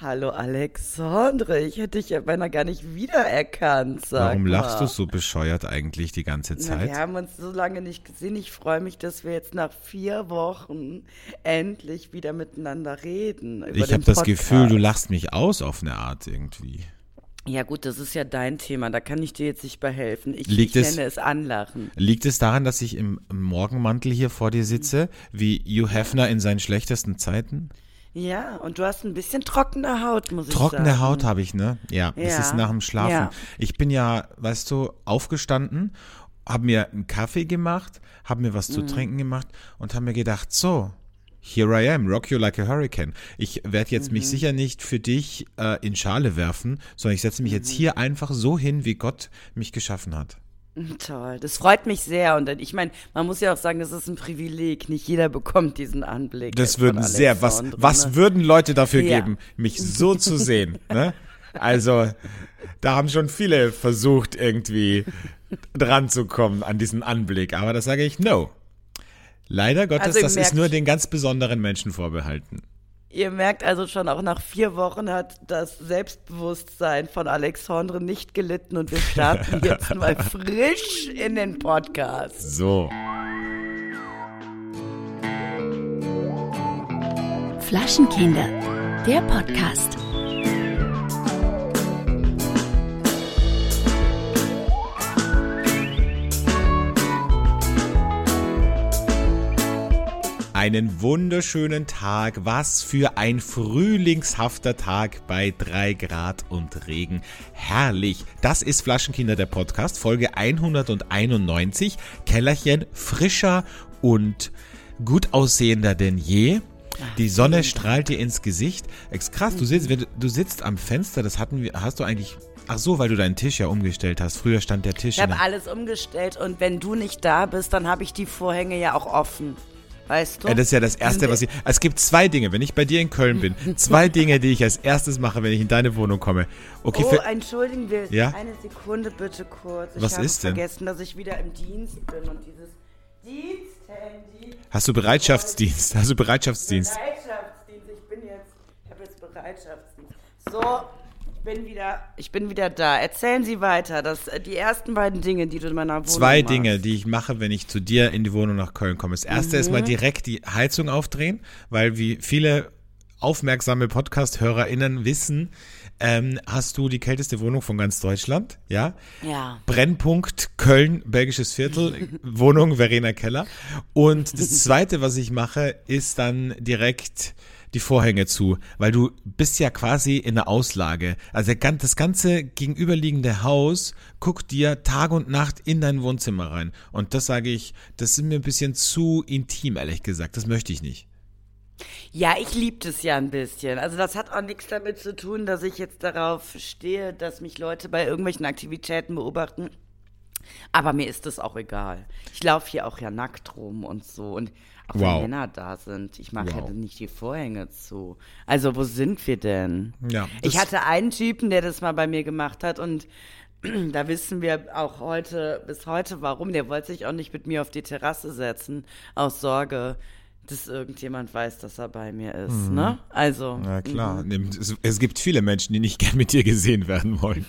Hallo Alexandre, ich hätte dich ja beinahe gar nicht wiedererkannt. Sag Warum mal. lachst du so bescheuert eigentlich die ganze Na, Zeit? wir haben uns so lange nicht gesehen. Ich freue mich, dass wir jetzt nach vier Wochen endlich wieder miteinander reden. über ich habe das. Gefühl, du lachst mich aus auf eine Art irgendwie. Ja gut, das ist ja dein Thema. Da kann ich dir jetzt nicht bei helfen. Ich, Liegt ich es- nenne es Anlachen. Liegt es daran, dass ich im Morgenmantel hier vor dir sitze, wie Hugh Hefner in seinen schlechtesten Zeiten? Ja, und du hast ein bisschen trockene Haut, muss ich Trockene sagen. Haut habe ich, ne? Ja, es Ja. ist nach dem Schlafen. Ja. Ich bin ja, weißt du, aufgestanden, habe mir einen Kaffee gemacht, habe mir was Mhm. zu trinken gemacht und habe mir gedacht, so, here I am, rock you like a hurricane. Ich werde jetzt Mhm. mich sicher nicht für dich äh, in Schale werfen, sondern ich setze mich Mhm. jetzt hier einfach so hin, wie Gott mich geschaffen hat. Toll, das freut mich sehr. Und ich meine, man muss ja auch sagen, das ist ein Privileg. Nicht jeder bekommt diesen Anblick. Das würden sehr, was, was würden Leute dafür Ja. geben, mich so zu sehen, ne? Also, da haben schon viele versucht, irgendwie dran zu kommen an diesen Anblick, aber das sage ich no. Leider Gottes, Also das ist nur den ganz besonderen Menschen vorbehalten. Ihr merkt also schon, auch nach vier Wochen hat das Selbstbewusstsein von Alexandre nicht gelitten und wir starten jetzt mal frisch in den Podcast. So. Flaschenkinder, der Podcast. Einen wunderschönen Tag. Was für ein frühlingshafter Tag bei drei Grad und Regen. Herrlich. Das ist Flaschenkinder der Podcast, Folge 191. Kellerchen frischer und gut aussehender denn je. Die Sonne strahlt dir ins Gesicht. Ex krass, du sitzt, du, sitzt am Fenster, das hatten wir, hast du eigentlich, ach so, weil du deinen Tisch ja umgestellt hast. Früher stand der Tisch Ich habe alles umgestellt und wenn du nicht da bist, dann habe ich die Vorhänge ja auch offen. Weißt du? Ja, das ist ja das Erste, was ich. Es gibt zwei Dinge, wenn ich bei dir in Köln bin. Zwei Dinge, die ich als erstes mache, wenn ich in deine Wohnung komme. Okay, Oh, entschuldigen wir. Ja? Eine Sekunde bitte kurz. Ich Was habe ist denn? vergessen, dass ich wieder im Dienst bin und dieses Diensthandy. hast du Bereitschaftsdienst? Hast du Bereitschaftsdienst? Bereitschaftsdienst. Ich bin jetzt, ich habe jetzt Bereitschaftsdienst. So, ich bin wieder, ich bin wieder da. Erzählen Sie weiter. Das, äh, die ersten beiden Dinge, die du in meiner Wohnung Zwei machst. Dinge, die ich mache, wenn ich zu dir in die Wohnung nach Köln komme. Das erste ist Mhm. mal direkt die Heizung aufdrehen, weil wie viele aufmerksame Podcast-HörerInnen wissen, ähm, hast du die kälteste Wohnung von ganz Deutschland, ja? Ja. Brennpunkt Köln, belgisches Viertel, Wohnung Verena Keller. Und das zweite, was ich mache, ist dann direkt die Vorhänge zu, weil du bist ja quasi in der Auslage. Also das ganze gegenüberliegende Haus guckt dir Tag und Nacht in dein Wohnzimmer rein. Und das sage ich, das ist mir ein bisschen zu intim, ehrlich gesagt. Das möchte ich nicht. Ja, ich liebe das ja ein bisschen. Also das hat auch nichts damit zu tun, dass ich jetzt darauf stehe, dass mich Leute bei irgendwelchen Aktivitäten beobachten. Aber mir ist das auch egal. Ich laufe hier auch ja nackt rum und so. Und auch wenn Wow. Männer da sind, ich mache ja Wow. dann nicht die Vorhänge zu. Also wo sind wir denn? Ja, ich hatte einen Typen, der das mal bei mir gemacht hat und da wissen wir auch heute, bis heute warum. Der wollte sich auch nicht mit mir auf die Terrasse setzen, aus Sorge, dass irgendjemand weiß, dass er bei mir ist. Ne? Also. Mhm. Na klar, es, es gibt viele Menschen, die nicht gern mit dir gesehen werden wollen.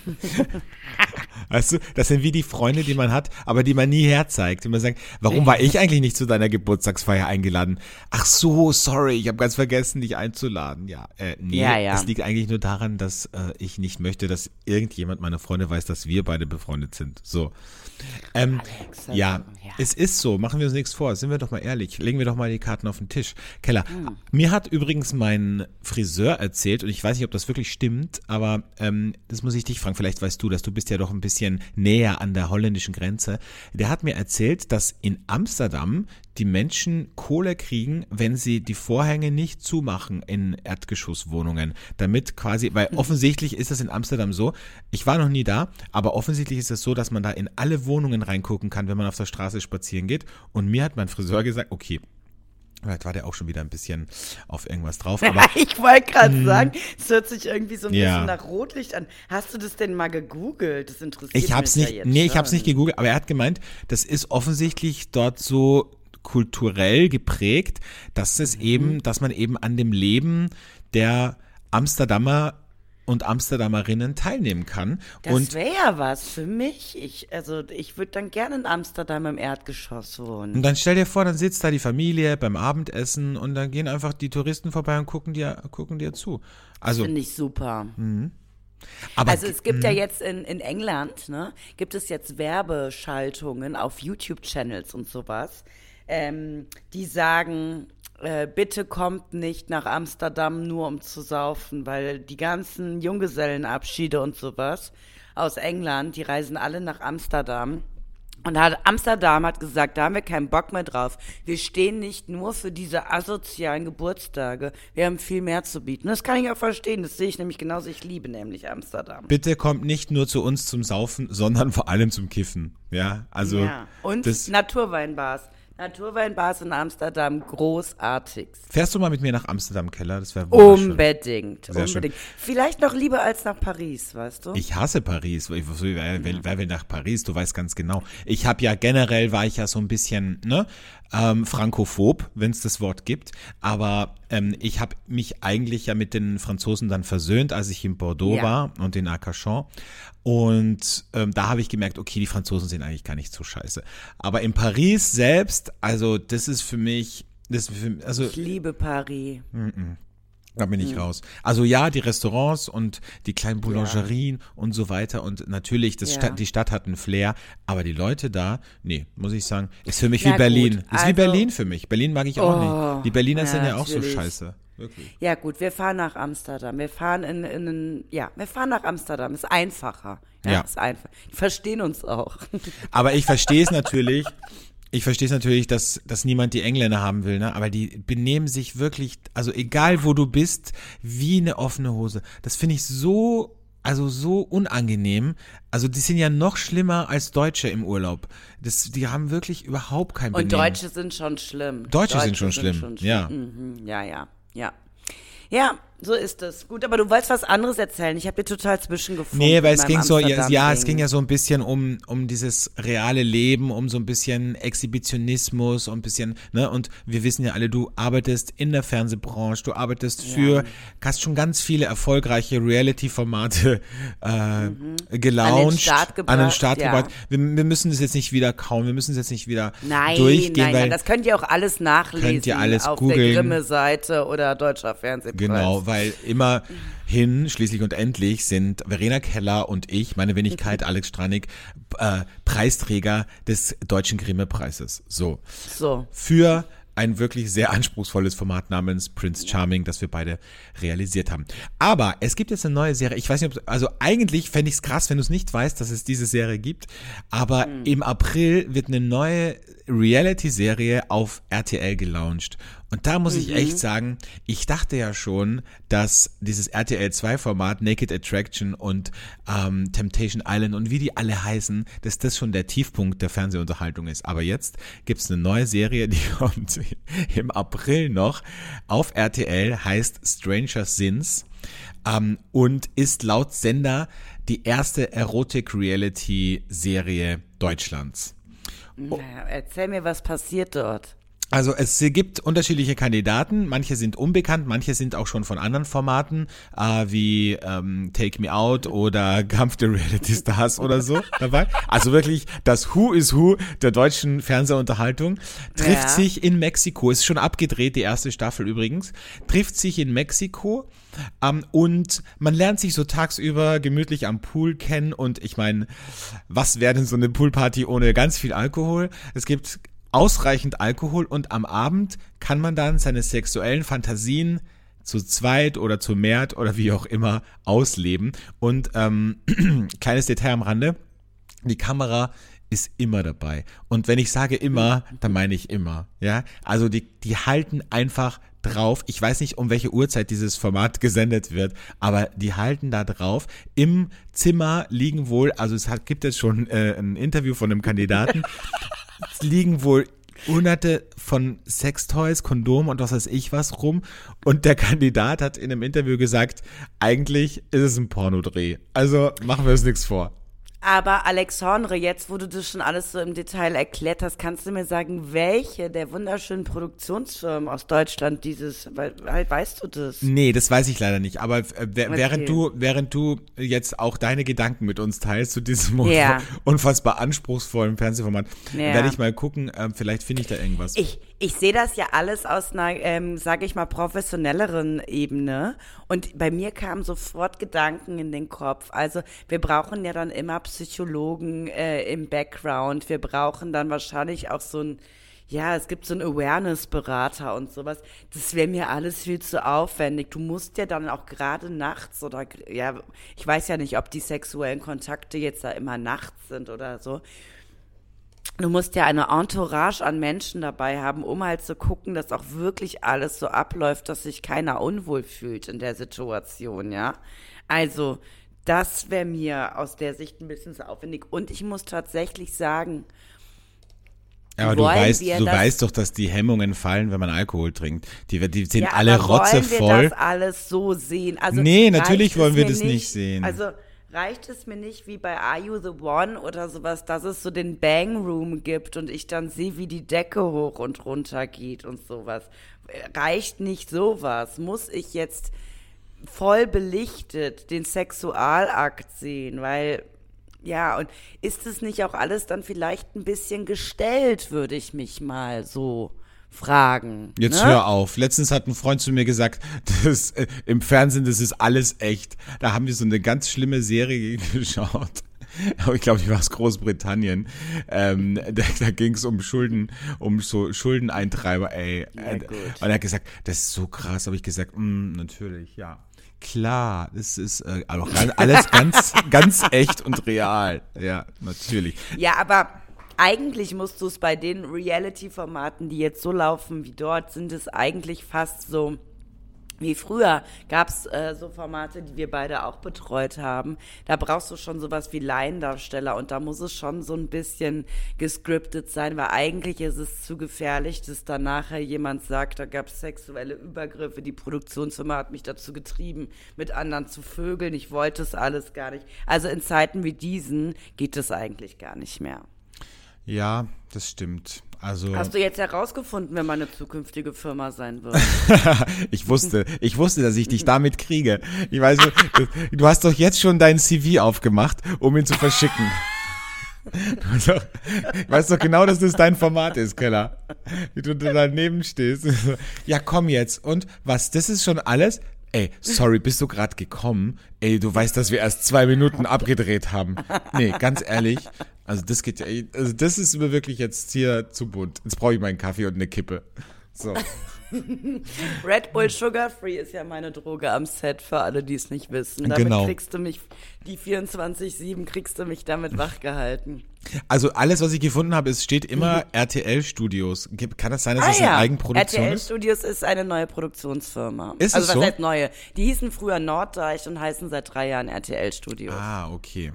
weißt du, das sind wie die Freunde, die man hat, aber die man nie herzeigt. Die man sagt, warum war ich eigentlich nicht zu deiner Geburtstagsfeier eingeladen? Ach so, sorry, ich habe ganz vergessen, dich einzuladen. Ja, äh, nee, Ja, ja. es liegt eigentlich nur daran, dass äh, ich nicht möchte, dass irgendjemand meiner Freunde weiß, dass wir beide befreundet sind. So. Ähm, Alex, ja, ja. es ist so, machen wir uns nichts vor, sind wir doch mal ehrlich, legen wir doch mal die Karten auf den Tisch. Keller, mir hat übrigens mein Friseur erzählt, und ich weiß nicht, ob das wirklich stimmt, aber ähm, das muss ich dich fragen, vielleicht weißt du das, du bist ja doch ein bisschen näher an der holländischen Grenze. Der hat mir erzählt, dass in Amsterdam die Menschen Kohle kriegen, wenn sie die Vorhänge nicht zumachen in Erdgeschosswohnungen, damit quasi, weil offensichtlich ist das in Amsterdam so, ich war noch nie da, aber offensichtlich ist es so, dass man da in alle Wohnungen reingucken kann, wenn man auf der Straße spazieren geht. Und mir hat mein Friseur gesagt, okay, vielleicht war der auch schon wieder ein bisschen auf irgendwas drauf, aber ich wollte gerade sagen, es hört sich irgendwie so ein. Ja. bisschen nach Rotlicht an. Hast du das denn mal gegoogelt? Das interessiert Ich hab's mich nicht, ja jetzt nee, ich schon. hab's nicht gegoogelt, aber er hat gemeint, das ist offensichtlich dort so kulturell geprägt, dass es Mhm. eben, dass man eben an dem Leben der Amsterdamer und Amsterdamerinnen teilnehmen kann. Das wäre ja was für mich. Ich, also ich würde dann gerne in Amsterdam im Erdgeschoss wohnen. Und dann stell dir vor, dann sitzt da die Familie beim Abendessen und dann gehen einfach die Touristen vorbei und gucken dir, gucken dir zu. Also, Finde ich super. aber Also es gibt ja jetzt in, in England, ne, gibt es jetzt Werbeschaltungen auf YouTube-Channels und sowas, ähm, die sagen, äh, bitte kommt nicht nach Amsterdam nur um zu saufen, weil die ganzen Junggesellenabschiede und sowas aus England, die reisen alle nach Amsterdam. Und hat, Amsterdam hat gesagt, da haben wir keinen Bock mehr drauf. Wir stehen nicht nur für diese asozialen Geburtstage. Wir haben viel mehr zu bieten. Das kann ich auch verstehen. Das sehe ich nämlich genauso. Ich liebe nämlich Amsterdam. bitte kommt nicht nur zu uns zum Saufen, sondern vor allem zum Kiffen. Ja, also ja. Und das, Naturweinbars. Naturweinbars in Amsterdam, großartig. fährst du mal mit mir nach Amsterdam, Keller? Das wäre wunderschön. Unbedingt, Sehr schön. unbedingt. Vielleicht noch lieber als nach Paris, weißt du? Ich hasse Paris. Wer, wer will nach Paris? Du weißt ganz genau. Ich habe ja generell war ich ja so ein bisschen ne ähm, frankophob, wenn es das Wort gibt. Aber ähm, ich habe mich eigentlich ja mit den Franzosen dann versöhnt, als ich in Bordeaux Ja. war und in Arcachon. Und ähm, da habe ich gemerkt, okay, die Franzosen sind eigentlich gar nicht so scheiße. Aber in Paris selbst, also das ist für mich, das für, also ich liebe Paris. Da bin ich raus. Also ja, die Restaurants und die kleinen Boulangerien und so weiter und natürlich, das Ja. Stadt, die Stadt hat einen Flair, aber die Leute da, nee, muss ich sagen, ist für mich Na wie Berlin. gut, ist wie also- Berlin für mich. Berlin mag ich auch Oh, nicht. Die Berliner ja, sind ja auch so natürlich. scheiße. Wirklich. Ja gut, wir fahren nach Amsterdam. Wir fahren in, in, in ja, wir fahren nach Amsterdam. Ist einfacher. Ja, Ja. ist einfach. Die verstehen uns auch. Aber ich verstehe es natürlich. Ich verstehe es natürlich, dass, dass niemand die Engländer haben will, ne? Aber die benehmen sich wirklich, also egal wo du bist, wie eine offene Hose. Das finde ich so, also so unangenehm. Also die sind ja noch schlimmer als Deutsche im Urlaub. Das, die haben wirklich überhaupt kein Benehmen. Und Deutsche sind schon schlimm. Deutsche sind schon schlimm, ja. Mhm, ja, ja, ja. Ja, so ist es. Gut, aber du wolltest was anderes erzählen. Ich habe dir total zwischengefunden. Nee, weil es ging so, ja, ja, es ging ja so ein bisschen um, um dieses reale Leben, um so ein bisschen Exhibitionismus, um ein bisschen, ne, und wir wissen ja alle, du arbeitest in der Fernsehbranche, du arbeitest für, hast schon ganz viele erfolgreiche Reality-Formate äh, gelauncht, An den Start an den gebracht, Start ja. gebracht. Wir, wir müssen das jetzt nicht wieder kauen, wir müssen das jetzt nicht wieder Nein, durchgehen, nein, weil nein, das könnt ihr auch alles nachlesen Könnt ihr alles auf googeln. der Grimme-Seite oder Deutscher Fernsehpreis. Genau, weil immerhin, schließlich und endlich sind Verena Keller und ich, meine Wenigkeit Alex Stranig, äh, Preisträger des Deutschen Grimme-Preises. So. So. Für ein wirklich sehr anspruchsvolles Format namens Prince Charming, das wir beide realisiert haben. Aber es gibt jetzt eine neue Serie. Ich weiß nicht, ob, also eigentlich fände ich es krass, wenn du es nicht weißt, dass es diese Serie gibt. Aber im April wird eine neue Reality-Serie auf RTL gelauncht. Und da muss ich echt sagen, ich dachte ja schon, dass dieses RTL 2 Format Naked Attraction und ähm, Temptation Island und wie die alle heißen, dass das schon der Tiefpunkt der Fernsehunterhaltung ist. Aber jetzt gibt's eine neue Serie, die kommt im April noch auf RTL, heißt Stranger Sins ähm, und ist laut Sender die erste Erotic-Reality-Serie Deutschlands. Naja, erzähl mir, was passiert dort. Also es gibt unterschiedliche Kandidaten, manche sind unbekannt, manche sind auch schon von anderen Formaten, äh, wie ähm, Take Me Out oder Kampf der Reality Stars oder so dabei. Also wirklich das Who is Who der deutschen Fernsehunterhaltung trifft Ja. sich in Mexiko, ist schon abgedreht, die erste Staffel übrigens, trifft sich in Mexiko ähm, und man lernt sich so tagsüber gemütlich am Pool kennen und ich meine, was wäre denn so eine Poolparty ohne ganz viel Alkohol? Es gibt ausreichend Alkohol und am Abend kann man dann seine sexuellen Fantasien zu zweit oder zu mehrt oder wie auch immer ausleben. Und ähm, kleines Detail am Rande, die Kamera ist immer dabei. Und wenn ich sage immer, dann meine ich immer. Ja, also die, die halten einfach drauf. Ich weiß nicht, um welche Uhrzeit dieses Format gesendet wird, aber die halten da drauf. Im Zimmer liegen wohl, also es hat, gibt jetzt schon äh, ein Interview von einem Kandidaten, es liegen wohl hunderte von Sextoys, Kondomen und was weiß ich was rum. Und der Kandidat hat in einem Interview gesagt, eigentlich ist es ein Pornodreh. Also machen wir uns nichts vor. Aber Alexandre, jetzt wo du das schon alles so im Detail erklärt hast, kannst du mir sagen, welche der wunderschönen Produktionsfirmen aus Deutschland dieses, weil, weißt du das? Nee, das weiß ich leider nicht. Aber äh, wer- Okay. während du, während du jetzt auch deine Gedanken mit uns teilst zu diesem Ja. unfassbar anspruchsvollen Fernsehformat, Ja. werde ich mal gucken, ähm, vielleicht finde ich da irgendwas. Ich, ich sehe das ja alles aus einer, ähm, sage ich mal, professionelleren Ebene. Und bei mir kamen sofort Gedanken in den Kopf. Also wir brauchen ja dann immer Psychologen äh, im Background. Wir brauchen dann wahrscheinlich auch so ein, ja, es gibt so einen Awareness-Berater und sowas. Das wäre mir alles viel zu aufwendig. Du musst ja dann auch gerade nachts oder, ja, ich weiß ja nicht, ob die sexuellen Kontakte jetzt da immer nachts sind oder so. Du musst ja eine Entourage an Menschen dabei haben, um halt zu gucken, dass auch wirklich alles so abläuft, dass sich keiner unwohl fühlt in der Situation, ja. Also, das wäre mir aus der Sicht ein bisschen zu aufwendig. Und ich muss tatsächlich sagen, Aber du wollen weißt, du weißt doch, dass die Hemmungen fallen, wenn man Alkohol trinkt. Die, die sind ja, alle aber wollen rotzevoll. wir das alles so sehen? Also, Nee, natürlich wollen wir das nicht sehen. Also, reicht es mir nicht wie bei Are You the One oder sowas, dass es so den Bang Room gibt und ich dann sehe, wie die Decke hoch und runter geht und sowas. Reicht nicht sowas? Muss ich jetzt voll belichtet den Sexualakt sehen, weil ja, und ist es nicht auch alles dann vielleicht ein bisschen gestellt, würde ich mich mal so fragen. Jetzt ne? hör auf. Letztens hat ein Freund zu mir gesagt, das, äh, im Fernsehen, das ist alles echt. Da haben wir so eine ganz schlimme Serie geschaut. Aber ich glaube, die war aus Großbritannien. Ähm, da da ging es um Schulden, um so Schuldeneintreiber, ey. Gut. Und er hat gesagt, das ist so krass. Habe ich gesagt, mm, natürlich, ja. Klar, das ist äh, alles ganz, ganz echt und real. Ja, natürlich. Ja, aber eigentlich musst du es bei den Reality-Formaten, die jetzt so laufen wie dort, sind es eigentlich fast so wie früher gab es äh, so Formate, die wir beide auch betreut haben. Da brauchst du schon sowas wie Laiendarsteller und da muss es schon so ein bisschen gescriptet sein, weil eigentlich ist es zu gefährlich, dass dann nachher jemand sagt, da gab es sexuelle Übergriffe, die Produktionsfirma hat mich dazu getrieben, mit anderen zu vögeln, ich wollte es alles gar nicht. Also in Zeiten wie diesen geht es eigentlich gar nicht mehr. Ja, das stimmt. Also Hast du jetzt herausgefunden, wer meine zukünftige Firma sein wird? ich wusste, ich wusste, dass ich dich damit kriege. Ich weiß, du, du hast doch jetzt schon dein CV aufgemacht, um ihn zu verschicken. Du hast doch, ich weiß doch genau, dass das dein Format ist, Keller. Wie du da daneben stehst. Ja, komm jetzt. Und was, das ist schon alles? Ey, sorry, bist du gerade gekommen? Ey, du weißt, dass wir erst zwei Minuten abgedreht haben. Nee, ganz ehrlich. Also das geht ja, also das ist mir wirklich jetzt hier zu bunt. Jetzt brauche ich meinen Kaffee und eine Kippe. So. Red Bull Sugar Free ist ja meine Droge am Set, für alle, die es nicht wissen. Damit Genau. kriegst du mich, die 24-7 kriegst du mich damit wachgehalten. Also alles, was ich gefunden habe, es steht immer RTL Studios. Kann das sein, dass Ah das eine ja, Eigenproduktion RTL ist? Studios ist eine neue Produktionsfirma. Ist also es was so? heißt neue? Die hießen früher Norddeich und heißen seit drei Jahren RTL Studios. Ah, okay.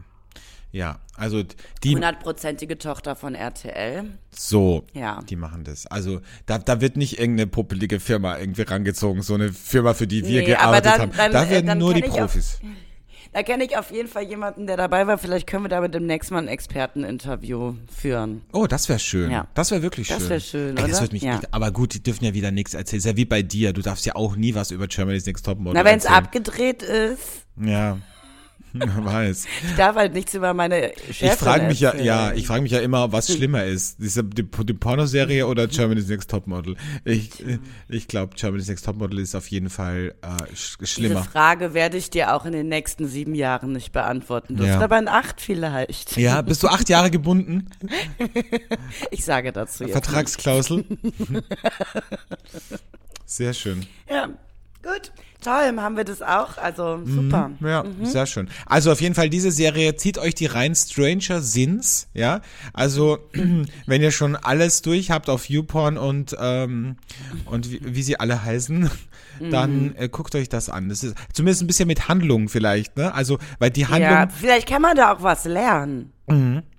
Ja, also die Hundertprozentige Tochter von RTL. so, Ja. die machen das. Also da, da wird nicht irgendeine popelige Firma irgendwie rangezogen, so eine Firma, für die wir Nee, gearbeitet dann- haben. dann, da äh, werden nur die Profis. Da kenne ich auf jeden Fall jemanden, der dabei war. Vielleicht können wir damit demnächst mal ein Experteninterview führen. Oh, das wäre schön. Ja. Das wäre wirklich Das schön. wär schön, Ey, das oder? mich Ja. aber gut, die dürfen ja wieder nichts erzählen. Ist ja wie bei dir. Du darfst ja auch nie was über Germany's Next Topmodel Na, wenn es abgedreht ist, Ja. Weiß. ich darf halt nichts über meine Chefin Ich frage mich ja, ja, ich frage mich ja immer, was schlimmer ist, diese die, die Pornoserie oder Germany's Next Topmodel. Ich, ich glaube, Germany's Next Topmodel ist auf jeden Fall äh, sch Diese schlimmer. Frage werde ich dir auch in den nächsten sieben Jahren nicht beantworten dürfen, Ja. aber in acht vielleicht. Ja, bist du acht Jahre gebunden? Ich sage dazu jetzt. Vertragsklausel? Sehr schön. Ja, gut. Toll, haben wir das auch. Also super. Ja, sehr schön. Also auf jeden Fall diese Serie zieht euch die rein Stranger Sins, ja. Also wenn ihr schon alles durch habt auf YouPorn und ähm, und wie, wie sie alle heißen, dann äh, guckt euch das an. Das ist zumindest ein bisschen mit Handlung vielleicht, ne? Also weil die Handlung Ja, vielleicht kann man da auch was lernen.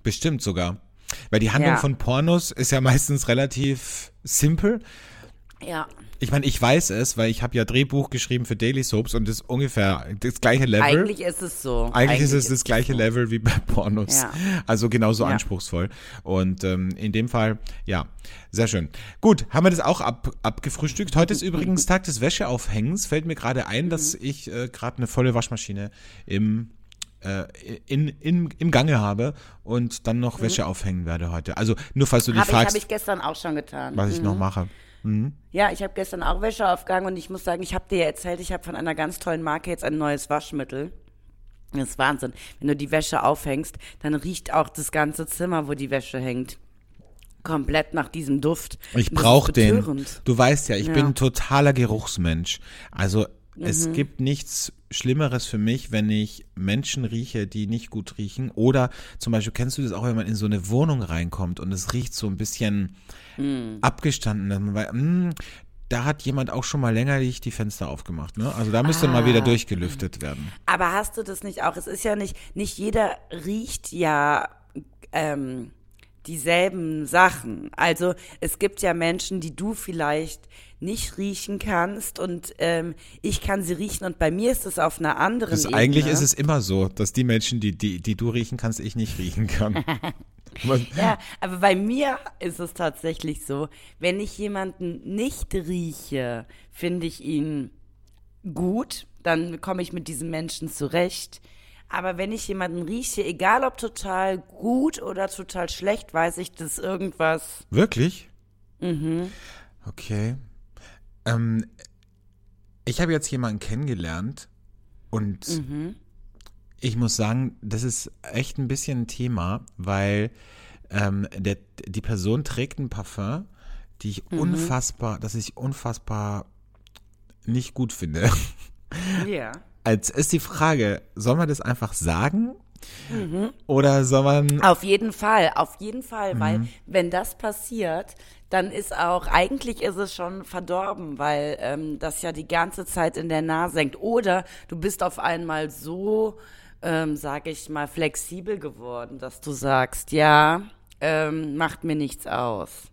bestimmt sogar, weil die Handlung Ja. von Pornos ist ja meistens relativ simpel. Ja. Ich meine, ich weiß es, weil ich habe ja Drehbuch geschrieben für Daily Soaps und das ist ungefähr das gleiche Level. Eigentlich ist es so. Eigentlich, ist es das gleiche so. Level wie bei Pornos. Ja. Also genauso Ja. anspruchsvoll. Und ähm, in dem Fall, ja, sehr schön. Gut, haben wir das auch ab, abgefrühstückt. Heute ist übrigens Tag des Wäscheaufhängens. Fällt mir gerade ein, dass Mhm. ich äh, gerade eine volle Waschmaschine im äh, in, in, im Gange habe und dann noch Wäsche aufhängen werde heute. Also nur falls du dich Habe Mhm. ich, hab fragst, ich gestern auch schon getan. was ich noch mache. Ja, ich habe gestern auch Wäsche aufgegangen und ich muss sagen, ich habe dir ja erzählt, ich habe von einer ganz tollen Marke jetzt ein neues Waschmittel. Das ist Wahnsinn. Wenn du die Wäsche aufhängst, dann riecht auch das ganze Zimmer, wo die Wäsche hängt, komplett nach diesem Duft. Ich brauche den. Du weißt ja, ich Ja. bin ein totaler Geruchsmensch. Also es Mhm. gibt nichts Schlimmeres für mich, wenn ich Menschen rieche, die nicht gut riechen. Oder zum Beispiel kennst du das auch, wenn man in so eine Wohnung reinkommt und es riecht so ein bisschen Mhm. abgestanden. dass man weiß, "Mm, da hat jemand auch schon mal längerlich die Fenster aufgemacht. Ne? Also da müsste mal wieder Ah. durchgelüftet werden. Aber hast du das nicht auch? Es ist ja nicht, nicht jeder riecht ja ähm, dieselben Sachen. Also es gibt ja Menschen, die du vielleicht nicht riechen kannst und ähm, ich kann sie riechen und bei mir ist es auf einer anderen Das, Ebene. eigentlich ist es immer so, dass die Menschen, die, die, die du riechen kannst, ich nicht riechen kann. Ja, aber bei mir ist es tatsächlich so, wenn ich jemanden nicht rieche, finde ich ihn gut, dann komme ich mit diesem Menschen zurecht. Aber wenn ich jemanden rieche, egal ob total gut oder total schlecht, weiß ich, dass irgendwas. Wirklich? Okay. Ähm, ich habe jetzt jemanden kennengelernt und ich muss sagen, das ist echt ein bisschen ein Thema, weil ähm, der, die Person trägt ein Parfum, die ich unfassbar, das ich unfassbar nicht gut finde. Ja. Als ist die Frage, soll man das einfach sagen? Oder soll man Auf jeden Fall, auf jeden Fall, Mhm. weil wenn das passiert, dann ist auch, eigentlich ist es schon verdorben, weil ähm, das ja die ganze Zeit in der Nase hängt. Oder du bist auf einmal so, ähm, sag ich mal, flexibel geworden, dass du sagst, ja, ähm, macht mir nichts aus.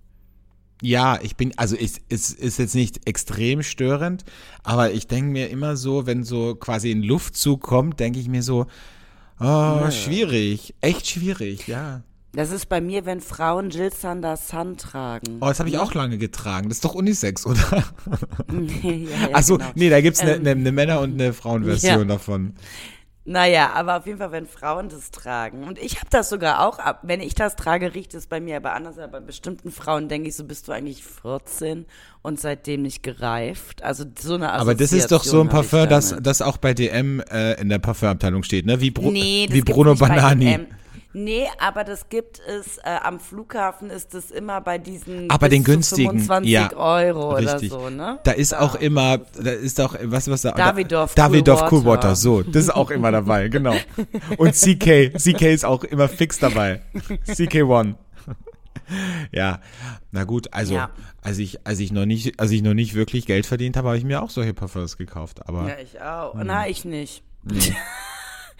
Ja, ich bin, also es ist, ist jetzt nicht extrem störend, aber ich denke mir immer so, wenn so quasi ein Luftzug kommt, denke ich mir so, oh, schwierig, echt schwierig, ja. Das ist bei mir, wenn Frauen Jill Sander Sun tragen. Oh, das habe ich auch lange getragen. Das ist doch Unisex, oder? ja, ja, Achso, genau. nee, da gibt's eine Ähm, ne, ne Männer- und eine Frauenversion Ja. davon. Naja, aber auf jeden Fall, wenn Frauen das tragen. Und ich habe das sogar auch ab. Wenn ich das trage, riecht es bei mir aber anders. Aber bei bestimmten Frauen denke ich so, bist du eigentlich 14 und seitdem nicht gereift. Also so eine Aber das ist doch so ein Assoziation Parfum, das, das auch bei DM äh, in der Parfumabteilung steht, ne? Wie, Bru nee, wie Bruno Banani. Nee, aber das gibt es, äh, am Flughafen ist es immer bei diesen Aber bis den günstigen, 25 ja, Euro Richtig. oder so, ne? Da ist auch immer, da ist auch, was, was da? Davidoff da, Davidoff Cool Cool Water. Water, so, das ist auch immer dabei, genau. Und CK, CK ist auch immer fix dabei. CK1. Ja, na gut, also, Ja. als ich, als ich noch nicht, als ich noch nicht wirklich Geld verdient habe, habe ich mir auch solche Parfums gekauft, aber Ja, ich auch. Na, ich nicht.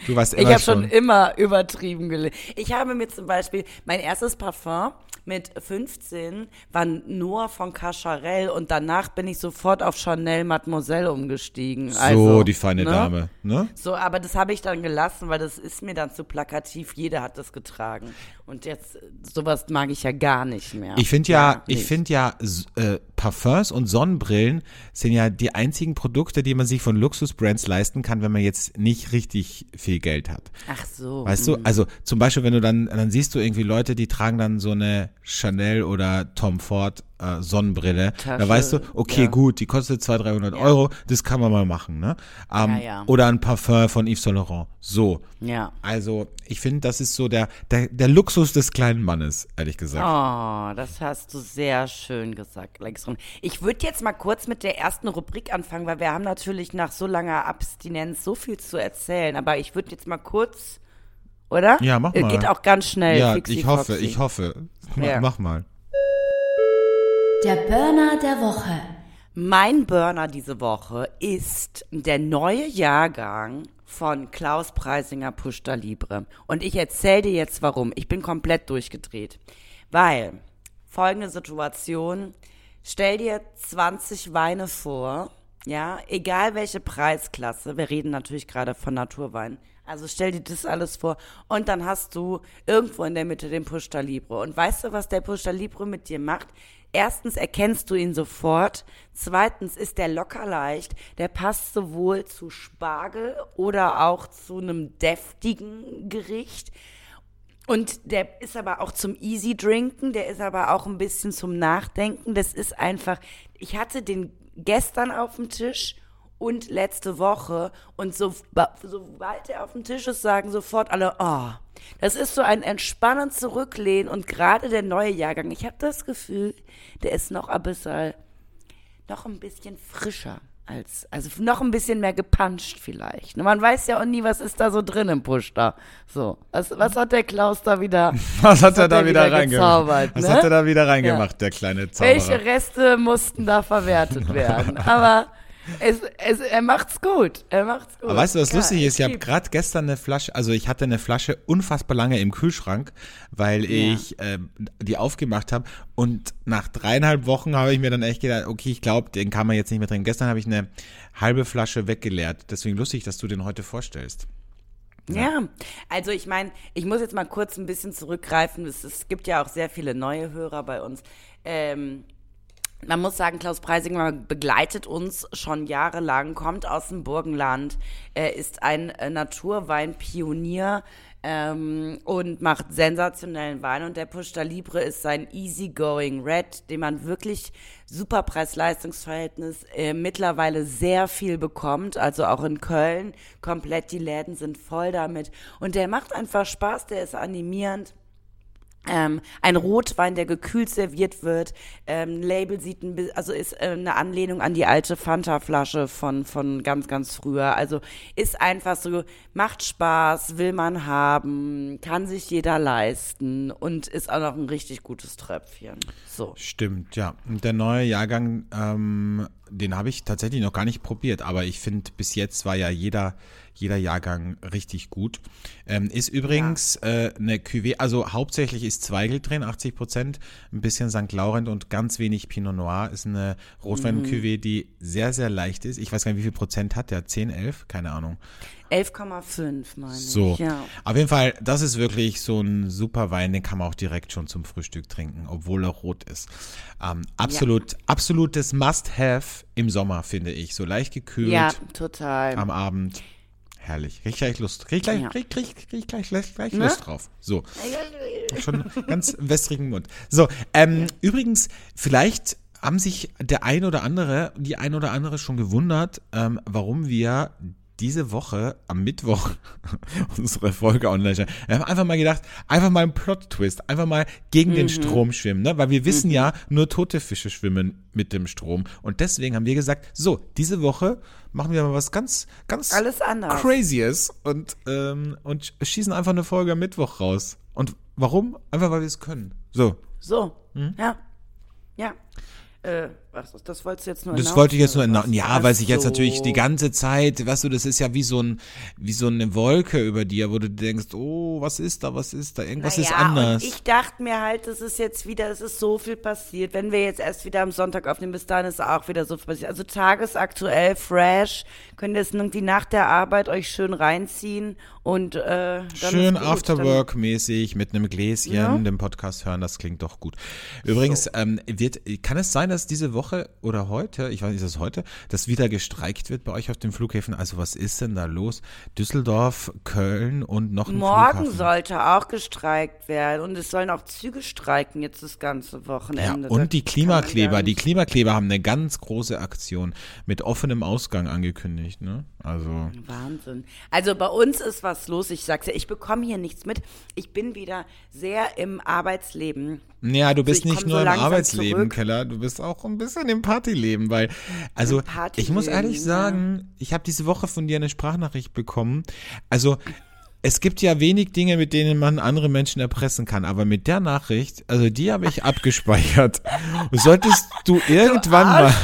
du warst Ich immer habe schon schon. immer übertrieben gelebt. Ich habe mir zum Beispiel mein erstes Parfum mit 15 war Noir von Cacharel und danach bin ich sofort auf Chanel Mademoiselle umgestiegen. So, also, die feine ne? Dame, ne? So, aber das habe ich dann gelassen, weil das ist mir dann zu plakativ. Jeder hat das getragen. Und jetzt, sowas mag ich ja gar nicht mehr. Ich finde ja, ich nicht. finde ja, äh, Parfums und Sonnenbrillen sind ja die einzigen Produkte, die man sich von Luxusbrands leisten kann, wenn man jetzt nicht richtig viel Geld hat. Ach so. Weißt du, also zum Beispiel, wenn du dann, dann siehst du irgendwie Leute, die tragen dann so eine Chanel oder Tom Ford äh, Sonnenbrille. da Tasche, weißt du, okay, ja. gut, die kostet 200, 300 Euro, das kann man mal machen, ne? Ähm, Ja, ja. Oder ein Parfum von Yves Saint Laurent. So. Ja. Also, ich finde, das ist so der, der, der Luxus des kleinen Mannes, ehrlich gesagt. Oh, das hast du sehr schön gesagt, Alexandra. Ich würde jetzt mal kurz mit der ersten Rubrik anfangen, weil wir haben natürlich nach so langer Abstinenz so viel zu erzählen. Aber ich würde jetzt mal kurz, oder? Ja, mach Äh, mal. Geht auch ganz schnell. Ja, fixi ich hoffe, foxy. ich hoffe. Ma- Ja. Mach mal. Der Burner der Woche. Mein Burner diese Woche ist der neue Jahrgang von Klaus Preisinger Pushta Libre. Und ich erzähle dir jetzt warum. Ich bin komplett durchgedreht. Weil folgende Situation. Stell dir 20 Weine vor, ja, egal welche Preisklasse. Wir reden natürlich gerade von Naturwein. Also stell dir das alles vor und dann hast du irgendwo in der Mitte den Pushta Libre. Und weißt du, was der Pushta Libre mit dir macht? Erstens erkennst du ihn sofort. Zweitens ist der locker leicht. Der passt sowohl zu Spargel oder auch zu einem deftigen Gericht. Und der ist aber auch zum Easy Drinken, der ist aber auch ein bisschen zum Nachdenken. Das ist einfach, ich hatte den gestern auf dem Tisch und letzte Woche und so, sobald er auf dem Tisch ist, sagen sofort alle, oh, das ist so ein entspannend zurücklehnen und gerade der neue Jahrgang, ich habe das Gefühl, der ist noch ein bisschen, noch ein bisschen frischer als, also noch ein bisschen mehr gepanscht vielleicht. Man weiß ja auch nie, was ist da so drin im Push da. So, was, was hat der Klaus da wieder? Was hat er da wieder, wieder reingemacht? Was ne? hat er da wieder reingemacht, ja. der kleine Zauberer? Welche Reste mussten da verwertet werden? Aber es, es, er macht's gut. Er macht's gut. Aber weißt du, was ja, lustig ist? Ich habe gerade gestern eine Flasche, also ich hatte eine Flasche unfassbar lange im Kühlschrank, weil ja. ich äh, die aufgemacht habe. Und nach dreieinhalb Wochen habe ich mir dann echt gedacht, okay, ich glaube, den kann man jetzt nicht mehr trinken. Gestern habe ich eine halbe Flasche weggeleert. Deswegen lustig, dass du den heute vorstellst. Ja, ja also ich meine, ich muss jetzt mal kurz ein bisschen zurückgreifen. Es, es gibt ja auch sehr viele neue Hörer bei uns. Ähm, man muss sagen, Klaus Preisinger begleitet uns schon jahrelang, kommt aus dem Burgenland, er ist ein äh, Naturweinpionier ähm, und macht sensationellen Wein. Und der Pushta Libre ist sein Easygoing Red, den man wirklich super Preis-Leistungs-Verhältnis äh, mittlerweile sehr viel bekommt. Also auch in Köln komplett, die Läden sind voll damit. Und der macht einfach Spaß, der ist animierend. Ähm, ein Rotwein, der gekühlt serviert wird. Ähm, Label sieht ein also ist äh, eine Anlehnung an die alte Fanta-Flasche von, von ganz, ganz früher. Also ist einfach so, macht Spaß, will man haben, kann sich jeder leisten und ist auch noch ein richtig gutes Tröpfchen. So. Stimmt, ja. Und der neue Jahrgang, ähm, den habe ich tatsächlich noch gar nicht probiert, aber ich finde, bis jetzt war ja jeder jeder Jahrgang richtig gut. Ähm, ist übrigens ja. äh, eine Cuvée, also hauptsächlich ist Zweigel drin, 80 Prozent, ein bisschen St. Laurent und ganz wenig Pinot Noir. Ist eine Rotwein-Cuvée, mhm. die sehr, sehr leicht ist. Ich weiß gar nicht, wie viel Prozent hat der? 10, 11? Keine Ahnung. 11,5 meine so. ich. Ja. Auf jeden Fall, das ist wirklich so ein super Wein, den kann man auch direkt schon zum Frühstück trinken, obwohl er rot ist. Ähm, absolut, ja. absolutes Must-Have im Sommer, finde ich. So leicht gekühlt. Ja, total. Am Abend. Herrlich. Krieg gleich Lust. Krieg gleich, ja. krieg, krieg, krieg gleich, gleich, gleich ne? Lust drauf. So. Schon ganz wässrigen Mund. So, ähm, ja. übrigens, vielleicht haben sich der ein oder andere, die ein oder andere schon gewundert, ähm, warum wir diese Woche am Mittwoch unsere Folge online stellen. Wir haben einfach mal gedacht, einfach mal ein Plot-Twist, einfach mal gegen mhm. den Strom schwimmen, ne? Weil wir wissen mhm. ja, nur tote Fische schwimmen mit dem Strom. Und deswegen haben wir gesagt, so, diese Woche machen wir mal was ganz, ganz Alles anders. Crazyes und, ähm, und schießen einfach eine Folge am Mittwoch raus. Und warum? Einfach weil wir es können. So. So. Hm? Ja. Ja. Äh, was, das wolltest du jetzt nur Das wollte ich jetzt nur in, ja, weil sich jetzt natürlich die ganze Zeit, weißt du, das ist ja wie so ein, wie so eine Wolke über dir, wo du denkst, oh, was ist da, was ist da, irgendwas naja, ist anders. ich dachte mir halt, es ist jetzt wieder, es ist so viel passiert. Wenn wir jetzt erst wieder am Sonntag aufnehmen, bis dahin ist auch wieder so viel passiert. Also tagesaktuell, fresh, könnt ihr es irgendwie nach der Arbeit euch schön reinziehen und äh, schön Afterwork-mäßig mit einem Gläschen ja. den Podcast hören, das klingt doch gut. Übrigens, so. ähm, wird, kann es sein, dass diese Woche oder heute, ich weiß nicht, ist es heute, dass wieder gestreikt wird bei euch auf den Flughäfen? Also was ist denn da los? Düsseldorf, Köln und noch ein Morgen Flughafen. sollte auch gestreikt werden und es sollen auch Züge streiken jetzt das ganze Wochenende. Ja, und die Klimakleber, die Klimakleber haben eine ganz große Aktion mit offenem Ausgang angekündigt, ne? Also Wahnsinn. Also bei uns ist was los. Ich sag's ja, ich bekomme hier nichts mit. Ich bin wieder sehr im Arbeitsleben ja, du bist also nicht nur so im Arbeitsleben, zurück. Keller, du bist auch ein bisschen im Partyleben, weil, also, ich muss ehrlich sagen, ich habe diese Woche von dir eine Sprachnachricht bekommen. Also, es gibt ja wenig Dinge, mit denen man andere Menschen erpressen kann, aber mit der Nachricht, also die habe ich abgespeichert. Solltest du irgendwann mal,